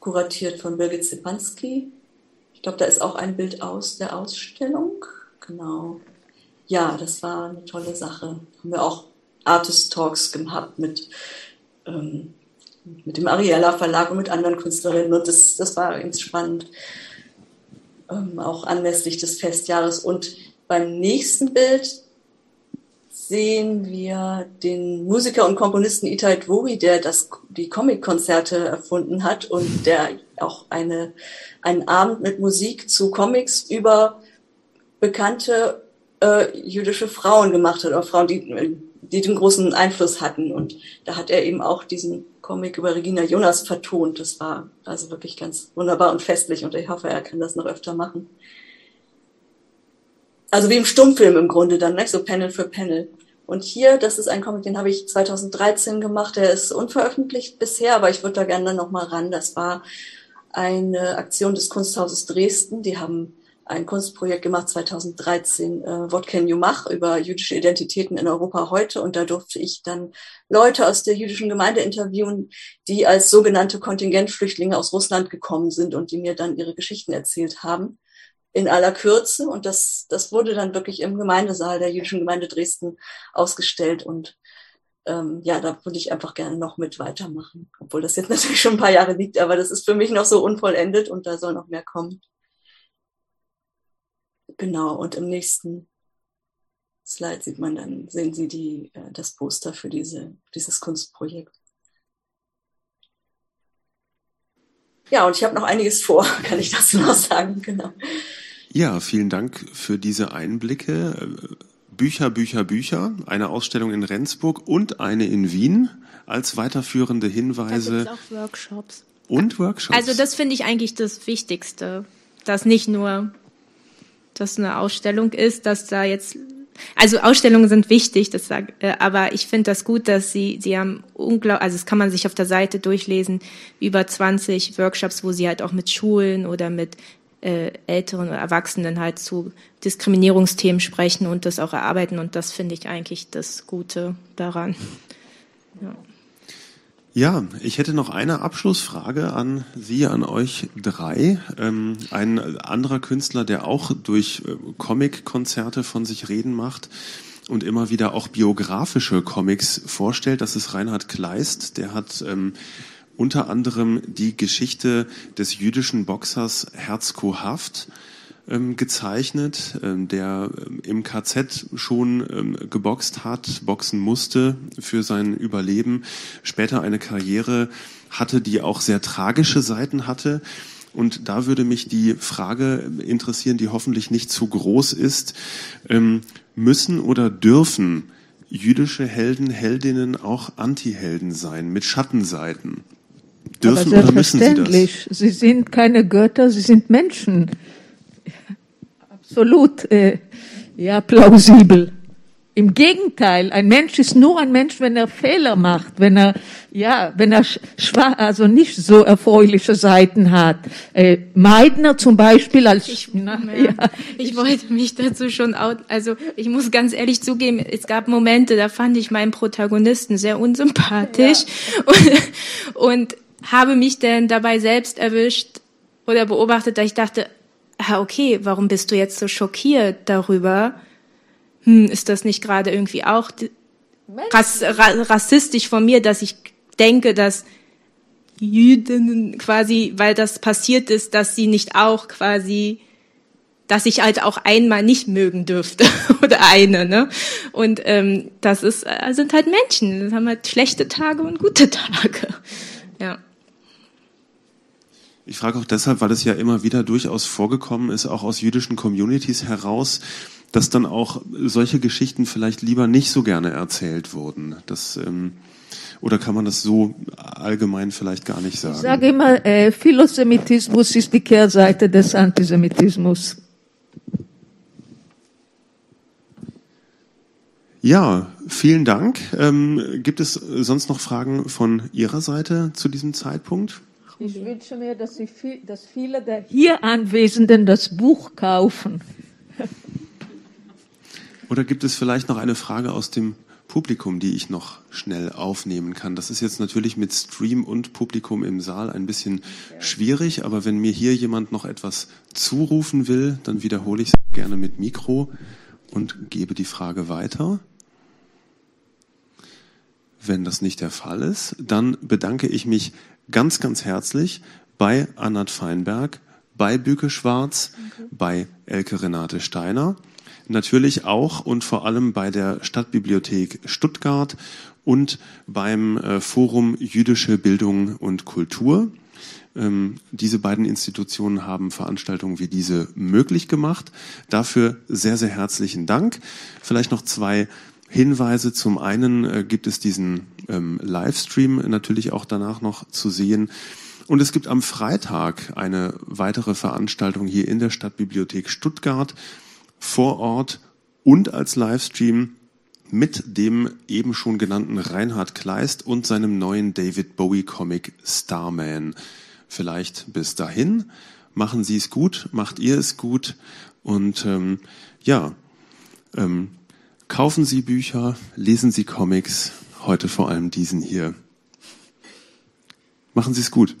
kuratiert von Birgit Zepanski. Ich glaube, da ist auch ein Bild aus der Ausstellung. Genau. Ja, das war eine tolle Sache. Haben wir auch Artist Talks gehabt mit ähm, mit dem Ariella Verlag und mit anderen Künstlerinnen und das, das war ganz spannend. Ähm, auch anlässlich des Festjahres. Und beim nächsten Bild sehen wir den Musiker und Komponisten Itai Dvori, der das, die Comic-Konzerte erfunden hat und der auch eine, einen Abend mit Musik zu Comics über bekannte äh, jüdische Frauen gemacht hat, oder Frauen, die, die den großen Einfluss hatten. Und da hat er eben auch diesen Comic über Regina Jonas vertont. Das war also wirklich ganz wunderbar und festlich und ich hoffe, er kann das noch öfter machen. Also wie im Stummfilm im Grunde dann, ne? so Panel für Panel. Und hier, das ist ein Comic, den habe ich 2013 gemacht. Der ist unveröffentlicht bisher, aber ich würde da gerne noch mal ran. Das war eine Aktion des Kunsthauses Dresden. Die haben ein Kunstprojekt gemacht 2013, äh, What Can You Mach, über jüdische Identitäten in Europa heute. Und da durfte ich dann Leute aus der jüdischen Gemeinde interviewen, die als sogenannte Kontingentflüchtlinge aus Russland gekommen sind und die mir dann ihre Geschichten erzählt haben in aller Kürze. Und das, das wurde dann wirklich im Gemeindesaal der jüdischen Gemeinde Dresden ausgestellt. Und ähm, ja, da würde ich einfach gerne noch mit weitermachen, obwohl das jetzt natürlich schon ein paar Jahre liegt, aber das ist für mich noch so unvollendet und da soll noch mehr kommen. Genau, und im nächsten Slide sieht man dann, sehen Sie die, äh, das Poster für diese, dieses Kunstprojekt. Ja, und ich habe noch einiges vor, kann ich das noch sagen, genau. Ja, vielen Dank für diese Einblicke. Bücher, Bücher, Bücher, eine Ausstellung in Rendsburg und eine in Wien als weiterführende Hinweise. Da auch Workshops. Und Workshops. Also das finde ich eigentlich das Wichtigste, dass nicht nur das eine Ausstellung ist, dass da jetzt also Ausstellungen sind wichtig, das sag, äh, aber ich finde das gut, dass sie sie haben unglaublich, also das kann man sich auf der Seite durchlesen, über 20 Workshops, wo sie halt auch mit Schulen oder mit äh, Älteren oder Erwachsenen halt zu Diskriminierungsthemen sprechen und das auch erarbeiten und das finde ich eigentlich das Gute daran. Ja. Ja, ich hätte noch eine Abschlussfrage an Sie, an euch drei. Ähm, ein anderer Künstler, der auch durch äh, Comic-Konzerte von sich reden macht und immer wieder auch biografische Comics vorstellt, das ist Reinhard Kleist. Der hat ähm, unter anderem die Geschichte des jüdischen Boxers Herzko Haft ähm, gezeichnet, ähm, der ähm, im KZ schon ähm, geboxt hat, boxen musste für sein Überleben, später eine Karriere hatte, die auch sehr tragische Seiten hatte. Und da würde mich die Frage interessieren, die hoffentlich nicht zu groß ist. Ähm, müssen oder dürfen jüdische Helden, Heldinnen auch Antihelden sein, mit Schattenseiten? Dürfen oder müssen sie das? Sie sind keine Götter, sie sind Menschen. Absolut, äh, ja, plausibel. Im Gegenteil, ein Mensch ist nur ein Mensch, wenn er Fehler macht, wenn er, ja, wenn er schwach, also nicht so erfreuliche Seiten hat. Äh, Meidner zum Beispiel als, ich, na, ja, ich wollte mich dazu schon, also ich muss ganz ehrlich zugeben, es gab Momente, da fand ich meinen Protagonisten sehr unsympathisch ja. und, und habe mich denn dabei selbst erwischt oder beobachtet, dass ich dachte, ah, okay, warum bist du jetzt so schockiert darüber? hm, ist das nicht gerade irgendwie auch rass, rassistisch von mir, dass ich denke, dass Jüdinnen quasi, weil das passiert ist, dass sie nicht auch quasi, dass ich halt auch einmal nicht mögen dürfte oder eine, ne? Und ähm, das ist äh, sind halt Menschen, das haben halt schlechte Tage und gute Tage, ja. Ich frage auch deshalb, weil es ja immer wieder durchaus vorgekommen ist, auch aus jüdischen Communities heraus, dass dann auch solche Geschichten vielleicht lieber nicht so gerne erzählt wurden. Das, ähm, oder kann man das so allgemein vielleicht gar nicht sagen? Ich sage immer, äh, Philosemitismus ist die Kehrseite des Antisemitismus. Ja, vielen Dank. Ähm, gibt es sonst noch Fragen von Ihrer Seite zu diesem Zeitpunkt? Ich wünsche mir, dass, Sie, dass viele der hier Anwesenden das Buch kaufen. Oder gibt es vielleicht noch eine Frage aus dem Publikum, die ich noch schnell aufnehmen kann? Das ist jetzt natürlich mit Stream und Publikum im Saal ein bisschen schwierig, aber wenn mir hier jemand noch etwas zurufen will, dann wiederhole ich es gerne mit Mikro und gebe die Frage weiter. Wenn das nicht der Fall ist, dann bedanke ich mich ganz, ganz herzlich bei Annat Feinberg, bei Büke Schwarz, mhm. bei Elke Renate Steiner, natürlich auch und vor allem bei der Stadtbibliothek Stuttgart und beim äh, Forum Jüdische Bildung und Kultur. Ähm, diese beiden Institutionen haben Veranstaltungen wie diese möglich gemacht. Dafür sehr, sehr herzlichen Dank. Vielleicht noch zwei Hinweise. Zum einen äh, gibt es diesen ähm, Livestream natürlich auch danach noch zu sehen. Und es gibt am Freitag eine weitere Veranstaltung hier in der Stadtbibliothek Stuttgart vor Ort und als Livestream mit dem eben schon genannten Reinhard Kleist und seinem neuen David Bowie Comic Starman. Vielleicht bis dahin. Machen Sie es gut, macht ihr es gut und ähm, ja, ähm, kaufen Sie Bücher, lesen Sie Comics, heute vor allem diesen hier. Machen Sie es gut.